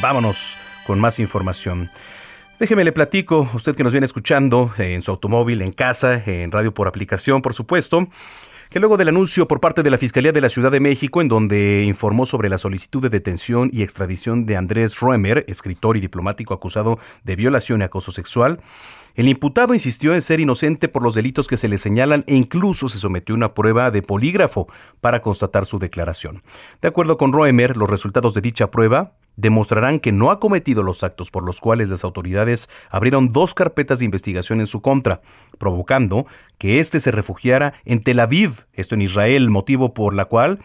Vámonos con más información. Déjeme le platico, usted que nos viene escuchando en su automóvil, en casa, en radio por aplicación, por supuesto, que luego del anuncio por parte de la Fiscalía de la Ciudad de México, en donde informó sobre la solicitud de detención y extradición de Andrés Roemer, escritor y diplomático acusado de violación y acoso sexual, el imputado insistió en ser inocente por los delitos que se le señalan e incluso se sometió a una prueba de polígrafo para constatar su declaración. De acuerdo con Roemer, los resultados de dicha prueba demostrarán que no ha cometido los actos por los cuales las autoridades abrieron dos carpetas de investigación en su contra, provocando que éste se refugiara en Tel Aviv, esto en Israel, motivo por la cual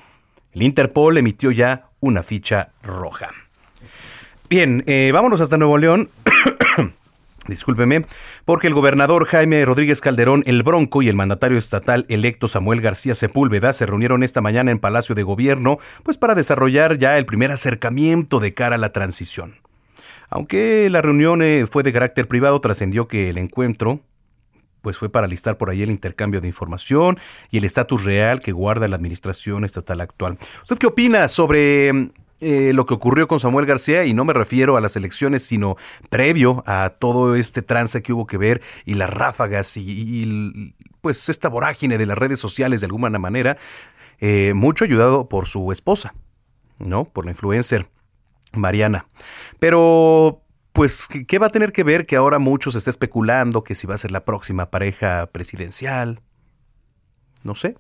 el Interpol emitió ya una ficha roja. Bien, eh, vámonos hasta Nuevo León. discúlpeme, porque el gobernador Jaime Rodríguez Calderón, el Bronco y el mandatario estatal electo Samuel García Sepúlveda se reunieron esta mañana en Palacio de Gobierno, pues para desarrollar ya el primer acercamiento de cara a la transición. Aunque la reunión eh, fue de carácter privado, trascendió que el encuentro pues fue para listar por ahí el intercambio de información y el estatus real que guarda la administración estatal actual. ¿Usted qué opina sobre eh, lo que ocurrió con Samuel García, y no me refiero a las elecciones, sino previo a todo este trance que hubo que ver y las ráfagas y, pues esta vorágine de las redes sociales de alguna manera, eh, mucho ayudado por su esposa, ¿no? Por la influencer Mariana. Pero pues, ¿qué va a tener que ver que ahora muchos está especulando que si va a ser la próxima pareja presidencial? No sé.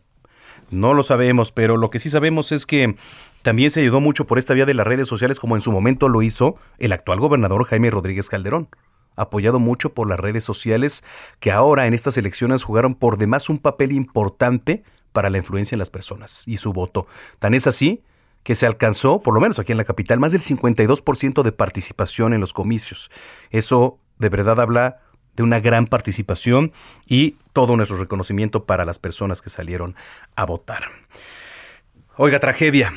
No lo sabemos, pero lo que sí sabemos es que también se ayudó mucho por esta vía de las redes sociales como en su momento lo hizo el actual gobernador Jaime Rodríguez Calderón, apoyado mucho por las redes sociales que ahora en estas elecciones jugaron por demás un papel importante para la influencia en las personas y su voto. Tan es así que se alcanzó, por lo menos aquí en la capital, más del 52% de participación en los comicios. Eso de verdad habla de una gran participación y todo nuestro reconocimiento para las personas que salieron a votar. Oiga, tragedia.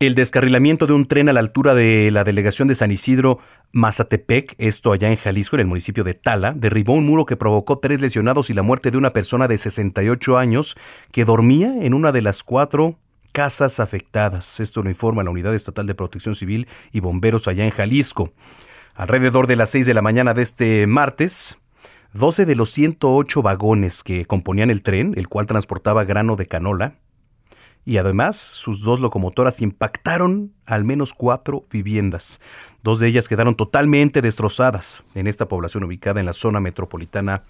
El descarrilamiento de un tren a la altura de la delegación de San Isidro Mazatepec, esto allá en Jalisco, en el municipio de Tala, derribó un muro que provocó tres lesionados y la muerte de una persona de 68 años que dormía en una de las cuatro casas afectadas. Esto lo informa la Unidad Estatal de Protección Civil y Bomberos allá en Jalisco. Alrededor de las 6 de la mañana de este martes, 12 de los 108 vagones que componían el tren, el cual transportaba grano de canola, y además sus dos locomotoras impactaron al menos cuatro viviendas. Dos de ellas quedaron totalmente destrozadas en esta población ubicada en la zona metropolitana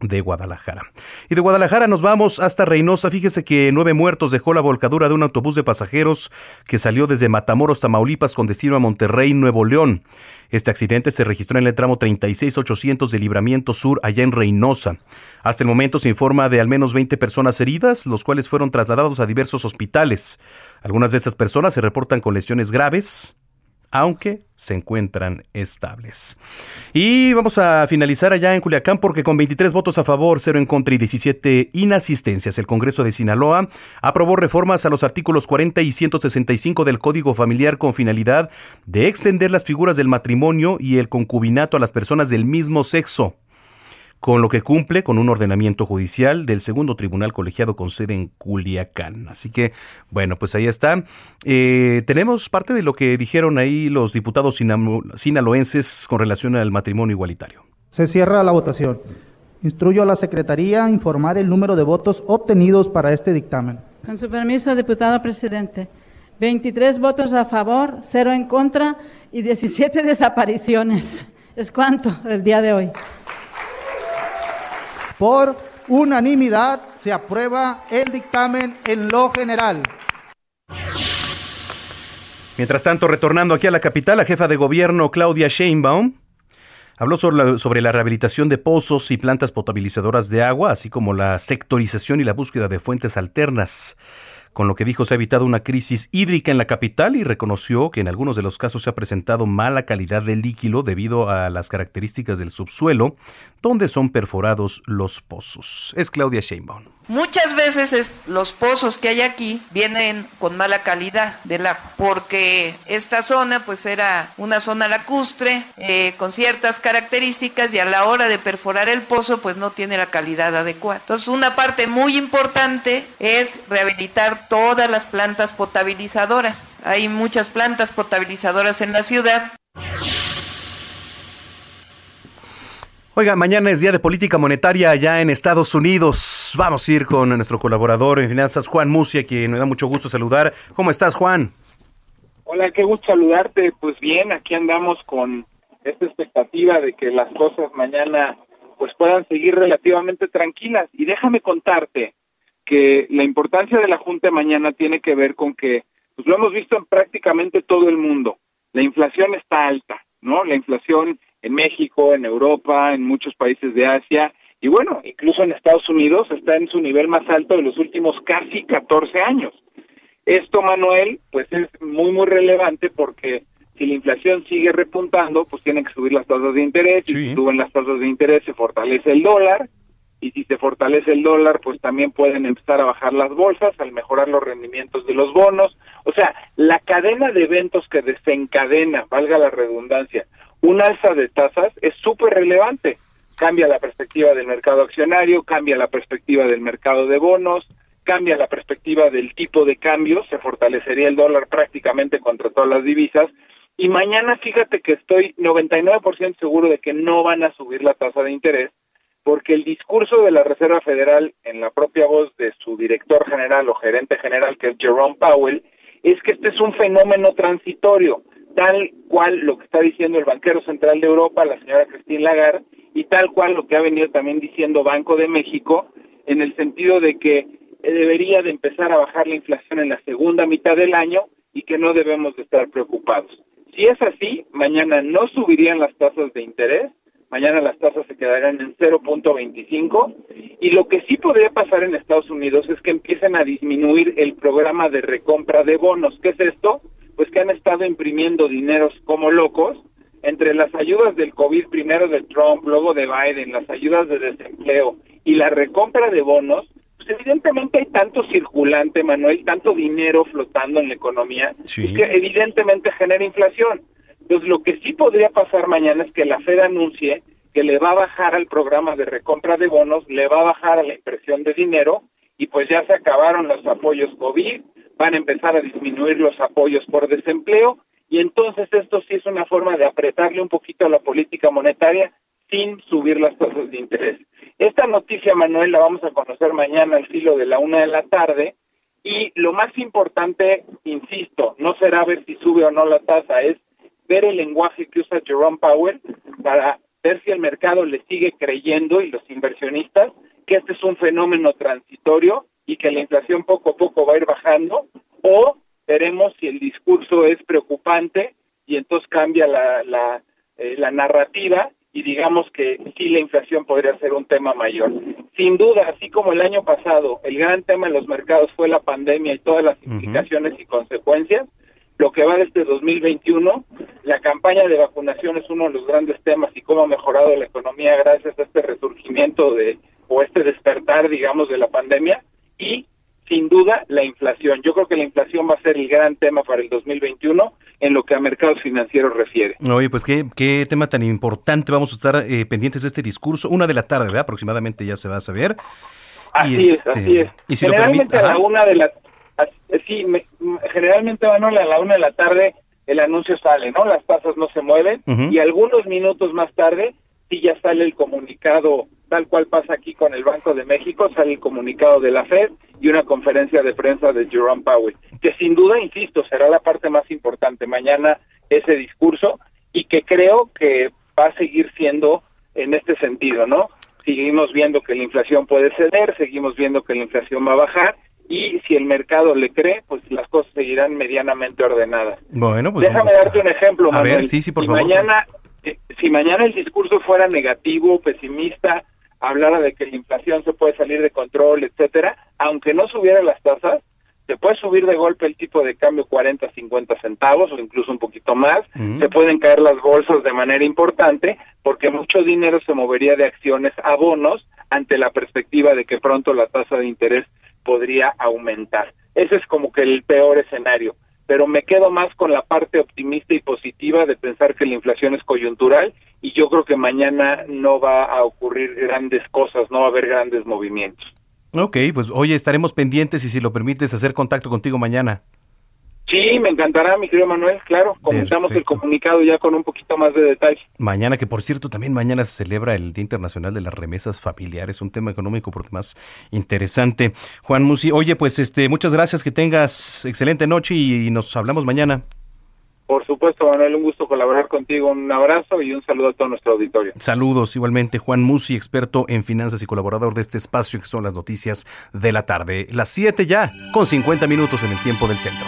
de Guadalajara. Y de Guadalajara nos vamos hasta Reynosa. Fíjese que nueve muertos dejó la volcadura de un autobús de pasajeros que salió desde Matamoros, Tamaulipas, con destino a Monterrey, Nuevo León. Este accidente se registró en el tramo 36800 de Libramiento Sur, allá en Reynosa. Hasta el momento se informa de al menos 20 personas heridas, los cuales fueron trasladados a diversos hospitales. Algunas de estas personas se reportan con lesiones graves, aunque se encuentran estables. Y vamos a finalizar allá en Culiacán porque con 23 votos a favor, 0 en contra y 17 inasistencias, el Congreso de Sinaloa aprobó reformas a los artículos 40 y 165 del Código Familiar con finalidad de extender las figuras del matrimonio y el concubinato a las personas del mismo sexo con lo que cumple con un ordenamiento judicial del segundo tribunal colegiado con sede en Culiacán. Así que, bueno, pues ahí está. Eh, tenemos parte de lo que dijeron ahí los diputados sinaloenses con relación al matrimonio igualitario. Se cierra la votación. Instruyo a la Secretaría a informar el número de votos obtenidos para este dictamen. Con su permiso, diputado presidente. 23 votos a favor, 0 en contra y 17 desapariciones. ¿Es cuánto el día de hoy? Por unanimidad se aprueba el dictamen en lo general. Mientras tanto, retornando aquí a la capital, la jefa de gobierno Claudia Sheinbaum habló sobre la, rehabilitación de pozos y plantas potabilizadoras de agua, así como la sectorización y la búsqueda de fuentes alternas con lo que dijo se ha evitado una crisis hídrica en la capital y reconoció que en algunos de los casos se ha presentado mala calidad del líquido debido a las características del subsuelo donde son perforados los pozos. Es Claudia Sheinbaum. Muchas veces los pozos que hay aquí vienen con mala calidad del agua, porque esta zona pues era una zona lacustre eh, con ciertas características y a la hora de perforar el pozo pues no tiene la calidad adecuada. Entonces una parte muy importante es rehabilitar todas las plantas potabilizadoras. Hay muchas plantas potabilizadoras en la ciudad. Oiga, mañana es día de política monetaria allá en Estados Unidos. Vamos a ir con nuestro colaborador en finanzas, Juan Musia, quien me da mucho gusto saludar. ¿Cómo estás, Juan? Hola, qué gusto saludarte. Pues bien, aquí andamos con esta expectativa de que las cosas mañana pues puedan seguir relativamente tranquilas. Y déjame contarte que la importancia de la Junta mañana tiene que ver con que, pues lo hemos visto en prácticamente todo el mundo, la inflación está alta, ¿no? La inflación en México, en Europa, en muchos países de Asia y bueno, incluso en Estados Unidos está en su nivel más alto de los últimos casi 14 años. Esto, Manuel, pues es muy, muy relevante porque si la inflación sigue repuntando, pues tienen que subir las tasas de interés, y si suben las tasas de interés se fortalece el dólar, y si se fortalece el dólar, pues también pueden empezar a bajar las bolsas al mejorar los rendimientos de los bonos. O sea, la cadena de eventos que desencadena, valga la redundancia, un alza de tasas es súper relevante. Cambia la perspectiva del mercado accionario, cambia la perspectiva del mercado de bonos, cambia la perspectiva del tipo de cambio, se fortalecería el dólar prácticamente contra todas las divisas. Y mañana fíjate que estoy 99% seguro de que no van a subir la tasa de interés, porque el discurso de la Reserva Federal en la propia voz de su director general o gerente general, que es Jerome Powell, es que este es un fenómeno transitorio tal cual lo que está diciendo el banquero central de Europa, la señora Christine Lagarde, y tal cual lo que ha venido también diciendo Banco de México, en el sentido de que debería de empezar a bajar la inflación en la segunda mitad del año y que no debemos de estar preocupados. Si es así, mañana no subirían las tasas de interés, mañana las tasas se quedarán en 0.25 y lo que sí podría pasar en Estados Unidos es que empiecen a disminuir el programa de recompra de bonos. ¿Qué es esto? Pues que han estado imprimiendo dineros como locos, entre las ayudas del COVID, primero de Trump, luego de Biden, las ayudas de desempleo y la recompra de bonos, pues evidentemente hay tanto circulante, Manuel, tanto dinero flotando en la economía, que evidentemente genera inflación. Entonces, lo que sí podría pasar mañana es que la Fed anuncie que le va a bajar al programa de recompra de bonos, le va a bajar a la impresión de dinero y pues ya se acabaron los apoyos COVID, van a empezar a disminuir los apoyos por desempleo y entonces esto sí es una forma de apretarle un poquito a la política monetaria sin subir las tasas de interés. Esta noticia, Manuel, la vamos a conocer mañana al filo de la una de la tarde. Y lo más importante, insisto, no será ver si sube o no la tasa, es ver el lenguaje que usa Jerome Powell para ver si el mercado le sigue creyendo y los inversionistas que este es un fenómeno transitorio y que la inflación poco a poco va a ir bajando o veremos si el discurso es preocupante y entonces cambia la, la, eh, la narrativa y digamos que sí la inflación podría ser un tema mayor. Sin duda, así como el año pasado, el gran tema en los mercados fue la pandemia y todas las implicaciones y consecuencias, lo que va desde este 2021, la campaña de vacunación es uno de los grandes temas y cómo ha mejorado la economía gracias a este resurgimiento de o este despertar, digamos, de la pandemia y sin duda la inflación. Yo creo que la inflación va a ser el gran tema para el 2021 en lo que a mercados financieros refiere. Oye, pues qué, qué tema tan importante. Vamos a estar eh, pendientes de este discurso. Una de la tarde, ¿verdad? Aproximadamente ya se va a saber. Así es, así es. Y generalmente a la una de la sí, generalmente Manuel a la una de la tarde el anuncio sale, ¿no? Las tasas no se mueven y algunos minutos más tarde sí ya sale el comunicado tal cual pasa aquí con el Banco de México, sale el comunicado de la Fed y una conferencia de prensa de Jerome Powell, que sin duda, insisto, será la parte más importante mañana ese discurso y que creo que va a seguir siendo en este sentido, ¿no? Seguimos viendo que la inflación puede ceder, seguimos viendo que la inflación va a bajar y si el mercado le cree, pues las cosas seguirán medianamente ordenadas. Bueno, pues déjame darte un ejemplo, a ver, sí, sí, por si favor. Mañana, eh, si mañana el discurso fuera negativo, pesimista, hablara de que la inflación se puede salir de control, etcétera, aunque no subiera las tasas, se puede subir de golpe el tipo de cambio 40, 50 centavos o incluso un poquito más, se pueden caer las bolsas de manera importante porque mucho dinero se movería de acciones a bonos ante la perspectiva de que pronto la tasa de interés podría aumentar. Ese es como que el peor escenario pero me quedo más con la parte optimista y positiva de pensar que la inflación es coyuntural y yo creo que mañana no va a ocurrir grandes cosas, no va a haber grandes movimientos. Ok, pues oye, estaremos pendientes y si lo permites hacer contacto contigo mañana. Sí, me encantará, mi querido Manuel, claro. Comentamos el comunicado ya con un poquito más de detalle. Mañana, que por cierto, también mañana se celebra el Día Internacional de las Remesas Familiares, un tema económico por demás interesante. Juan Musi, oye, pues este, muchas gracias, que tengas excelente noche y nos hablamos mañana. Por supuesto, Manuel, un gusto colaborar contigo. Un abrazo y un saludo a todo nuestro auditorio. Saludos igualmente, Juan Musi, experto en finanzas y colaborador de este espacio que son las noticias de la tarde. Las 7 ya, con 50 minutos en el tiempo del centro.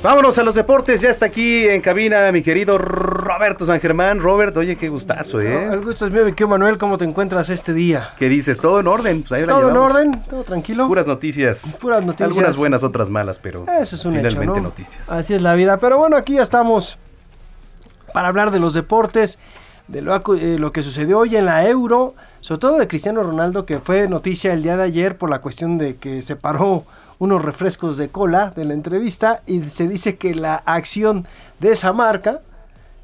Vámonos a los deportes, ya está aquí en cabina mi querido Roberto San Germán. Robert, oye, qué gustazo, ¿eh? el gusto es mío, mi querido Manuel, ¿cómo te encuentras este día? ¿Qué dices? ¿Todo en orden? Pues todo en orden, todo tranquilo. Puras noticias. Puras noticias. Algunas buenas, otras malas, pero Eso es un finalmente hecho, ¿no? noticias. Así es la vida, pero bueno, aquí ya estamos para hablar de los deportes, de lo, eh, lo que sucedió hoy en la Euro, sobre todo de Cristiano Ronaldo, que fue noticia el día de ayer por la cuestión de que se paró unos refrescos de cola de la entrevista y se dice que la acción de esa marca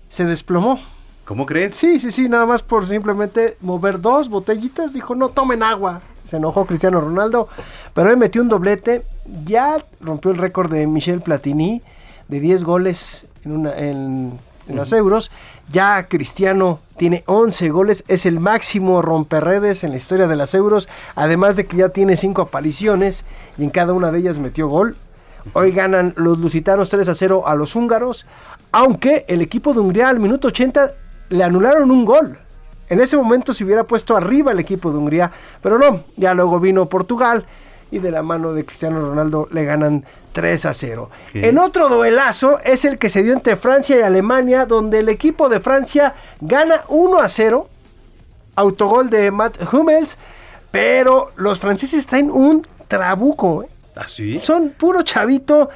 se desplomó. ¿Cómo crees? Sí, sí, sí, nada más por simplemente mover dos botellitas, dijo, no tomen agua. Se enojó Cristiano Ronaldo, pero él metió un doblete, ya rompió el récord de Michel Platini de 10 goles en, una, en, en las euros. Ya Cristiano tiene 11 goles, es el máximo romperredes en la historia de las euros, además de que ya tiene 5 apariciones y en cada una de ellas metió gol. Hoy ganan los lusitanos 3 a 0 a los húngaros, aunque el equipo de Hungría al minuto 80 le anularon un gol. En ese momento se hubiera puesto arriba el equipo de Hungría, pero no, ya luego vino Portugal y de la mano de Cristiano Ronaldo le ganan 3 a 0. ¿Qué? En otro duelazo es el que se dio entre Francia y Alemania, donde el equipo de Francia gana 1 a 0, autogol de Matt Hummels, pero los franceses traen un trabuco. ¿eh? ¿Ah, sí? Son puro chavito,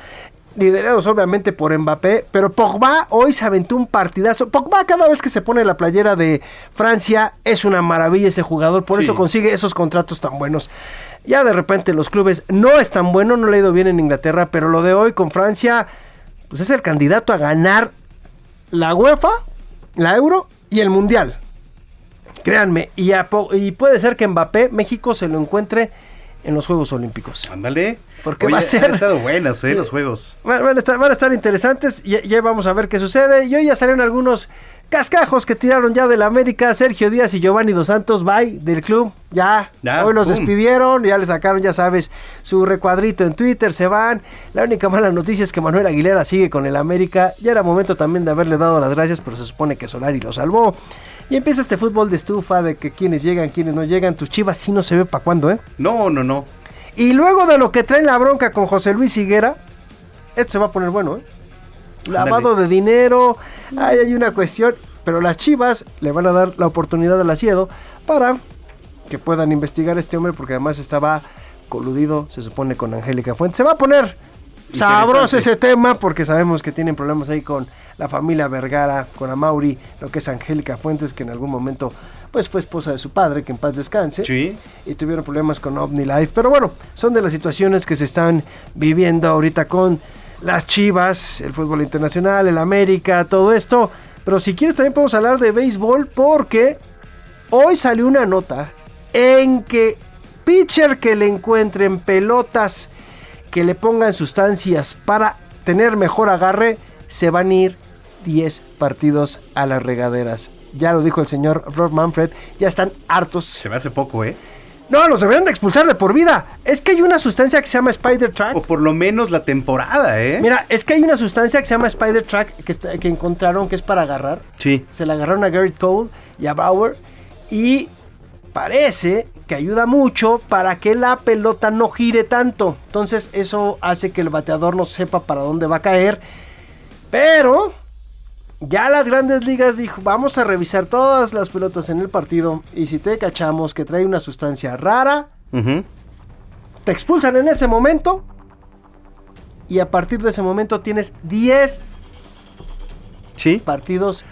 liderados obviamente por Mbappé, pero Pogba hoy se aventó un partidazo. Pogba cada vez que se pone la playera de Francia es una maravilla ese jugador, por Sí. eso consigue esos contratos tan buenos. Ya de repente los clubes no es tan bueno, no le ha ido bien en Inglaterra, pero lo de hoy con Francia, pues es el candidato a ganar la UEFA, la Euro y el Mundial. Créanme, y, a po- y puede ser que Mbappé, México se lo encuentre en los Juegos Olímpicos. Ándale. Porque Oye, va a ser. Han estado buenos, ¿eh? Los juegos. Van, van a estar, van a estar interesantes. Ya, ya vamos a ver qué sucede. Y hoy ya salieron algunos cascajos que tiraron ya del América. Sergio Díaz y Giovanni Dos Santos, bye del club. Ya, Ya, hoy los despidieron. Ya le sacaron, ya sabes, su recuadrito en Twitter. Se van. La única mala noticia es que Manuel Aguilera sigue con el América. Ya era momento también de haberle dado las gracias, pero se supone que Solari lo salvó. Y empieza este fútbol de estufa de que quienes llegan, quienes no llegan. Tus chivas sí no se ve para cuándo, ¿eh? No, no, no. Y luego de lo que traen la bronca con José Luis Higuera, esto se va a poner bueno, ¿eh? Lavado de dinero, ahí hay una cuestión, pero las chivas le van a dar la oportunidad al Asiedo para que puedan investigar a este hombre, porque además estaba coludido, se supone, con Angélica Fuentes. Se va a poner sabroso ese tema, porque sabemos que tienen problemas ahí con la familia Vergara, con Amauri, lo que es Angélica Fuentes, que en algún momento pues fue esposa de su padre, que en paz descanse. Y tuvieron problemas con OmniLife. Pero bueno, son de las situaciones que se están viviendo ahorita con las Chivas, el fútbol internacional, el América, todo esto. Pero si quieres también podemos hablar de béisbol porque hoy salió una nota en que pitcher que le encuentren pelotas que le pongan sustancias para tener mejor agarre, se van a ir 10 partidos a las regaderas. Ya lo dijo el señor Rob Manfred, ya están hartos. Se me hace poco, ¿eh? No, los deberían de expulsar de por vida. Es que hay una sustancia que se llama Spider Track. O por lo menos la temporada, ¿eh? Mira, es que hay una sustancia que se llama Spider Track que, está- que encontraron que es para agarrar. Sí. Se la agarraron a Garrett Cole y a Bauer. Y parece que ayuda mucho para que la pelota no gire tanto. Entonces eso hace que el bateador no sepa para dónde va a caer. Pero ya las grandes ligas dijo, vamos a revisar todas las pelotas en el partido. Y si te cachamos que trae una sustancia rara, te expulsan en ese momento. Y a partir de ese momento tienes 10 Sí. partidos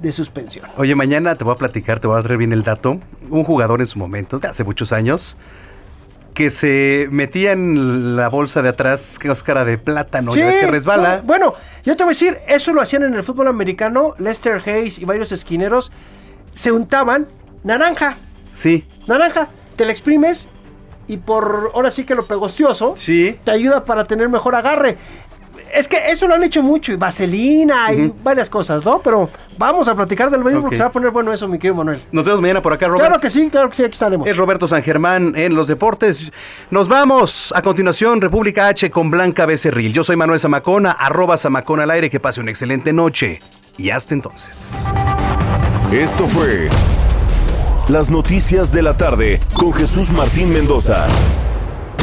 de suspensión. Oye, mañana te voy a platicar, te voy a traer bien el dato. Un jugador en su momento, hace muchos años, que se metía en la bolsa de atrás cáscara de plátano, ya ves que resbala. no, bueno, yo te voy a decir, eso lo hacían en el fútbol americano. Lester Hayes y varios esquineros se untaban naranja. Sí. Naranja, te la exprimes y por ahora sí que lo pegostioso sí. te ayuda para tener mejor agarre. Es que eso lo han hecho mucho, y vaselina y varias cosas, ¿no? Pero vamos a platicar del béisbol porque Ok. se va a poner bueno eso, mi querido Manuel. Nos vemos mañana por acá, Robert. Claro que sí, claro que sí, aquí estaremos. Es Roberto San Germán en los deportes. Nos vamos. A continuación, República H con Blanca Becerril. Yo soy Manuel Zamacona, arroba Zamacona al aire. Que pase una excelente noche. Y hasta entonces. Esto fue Las Noticias de la Tarde con Jesús Martín Mendoza.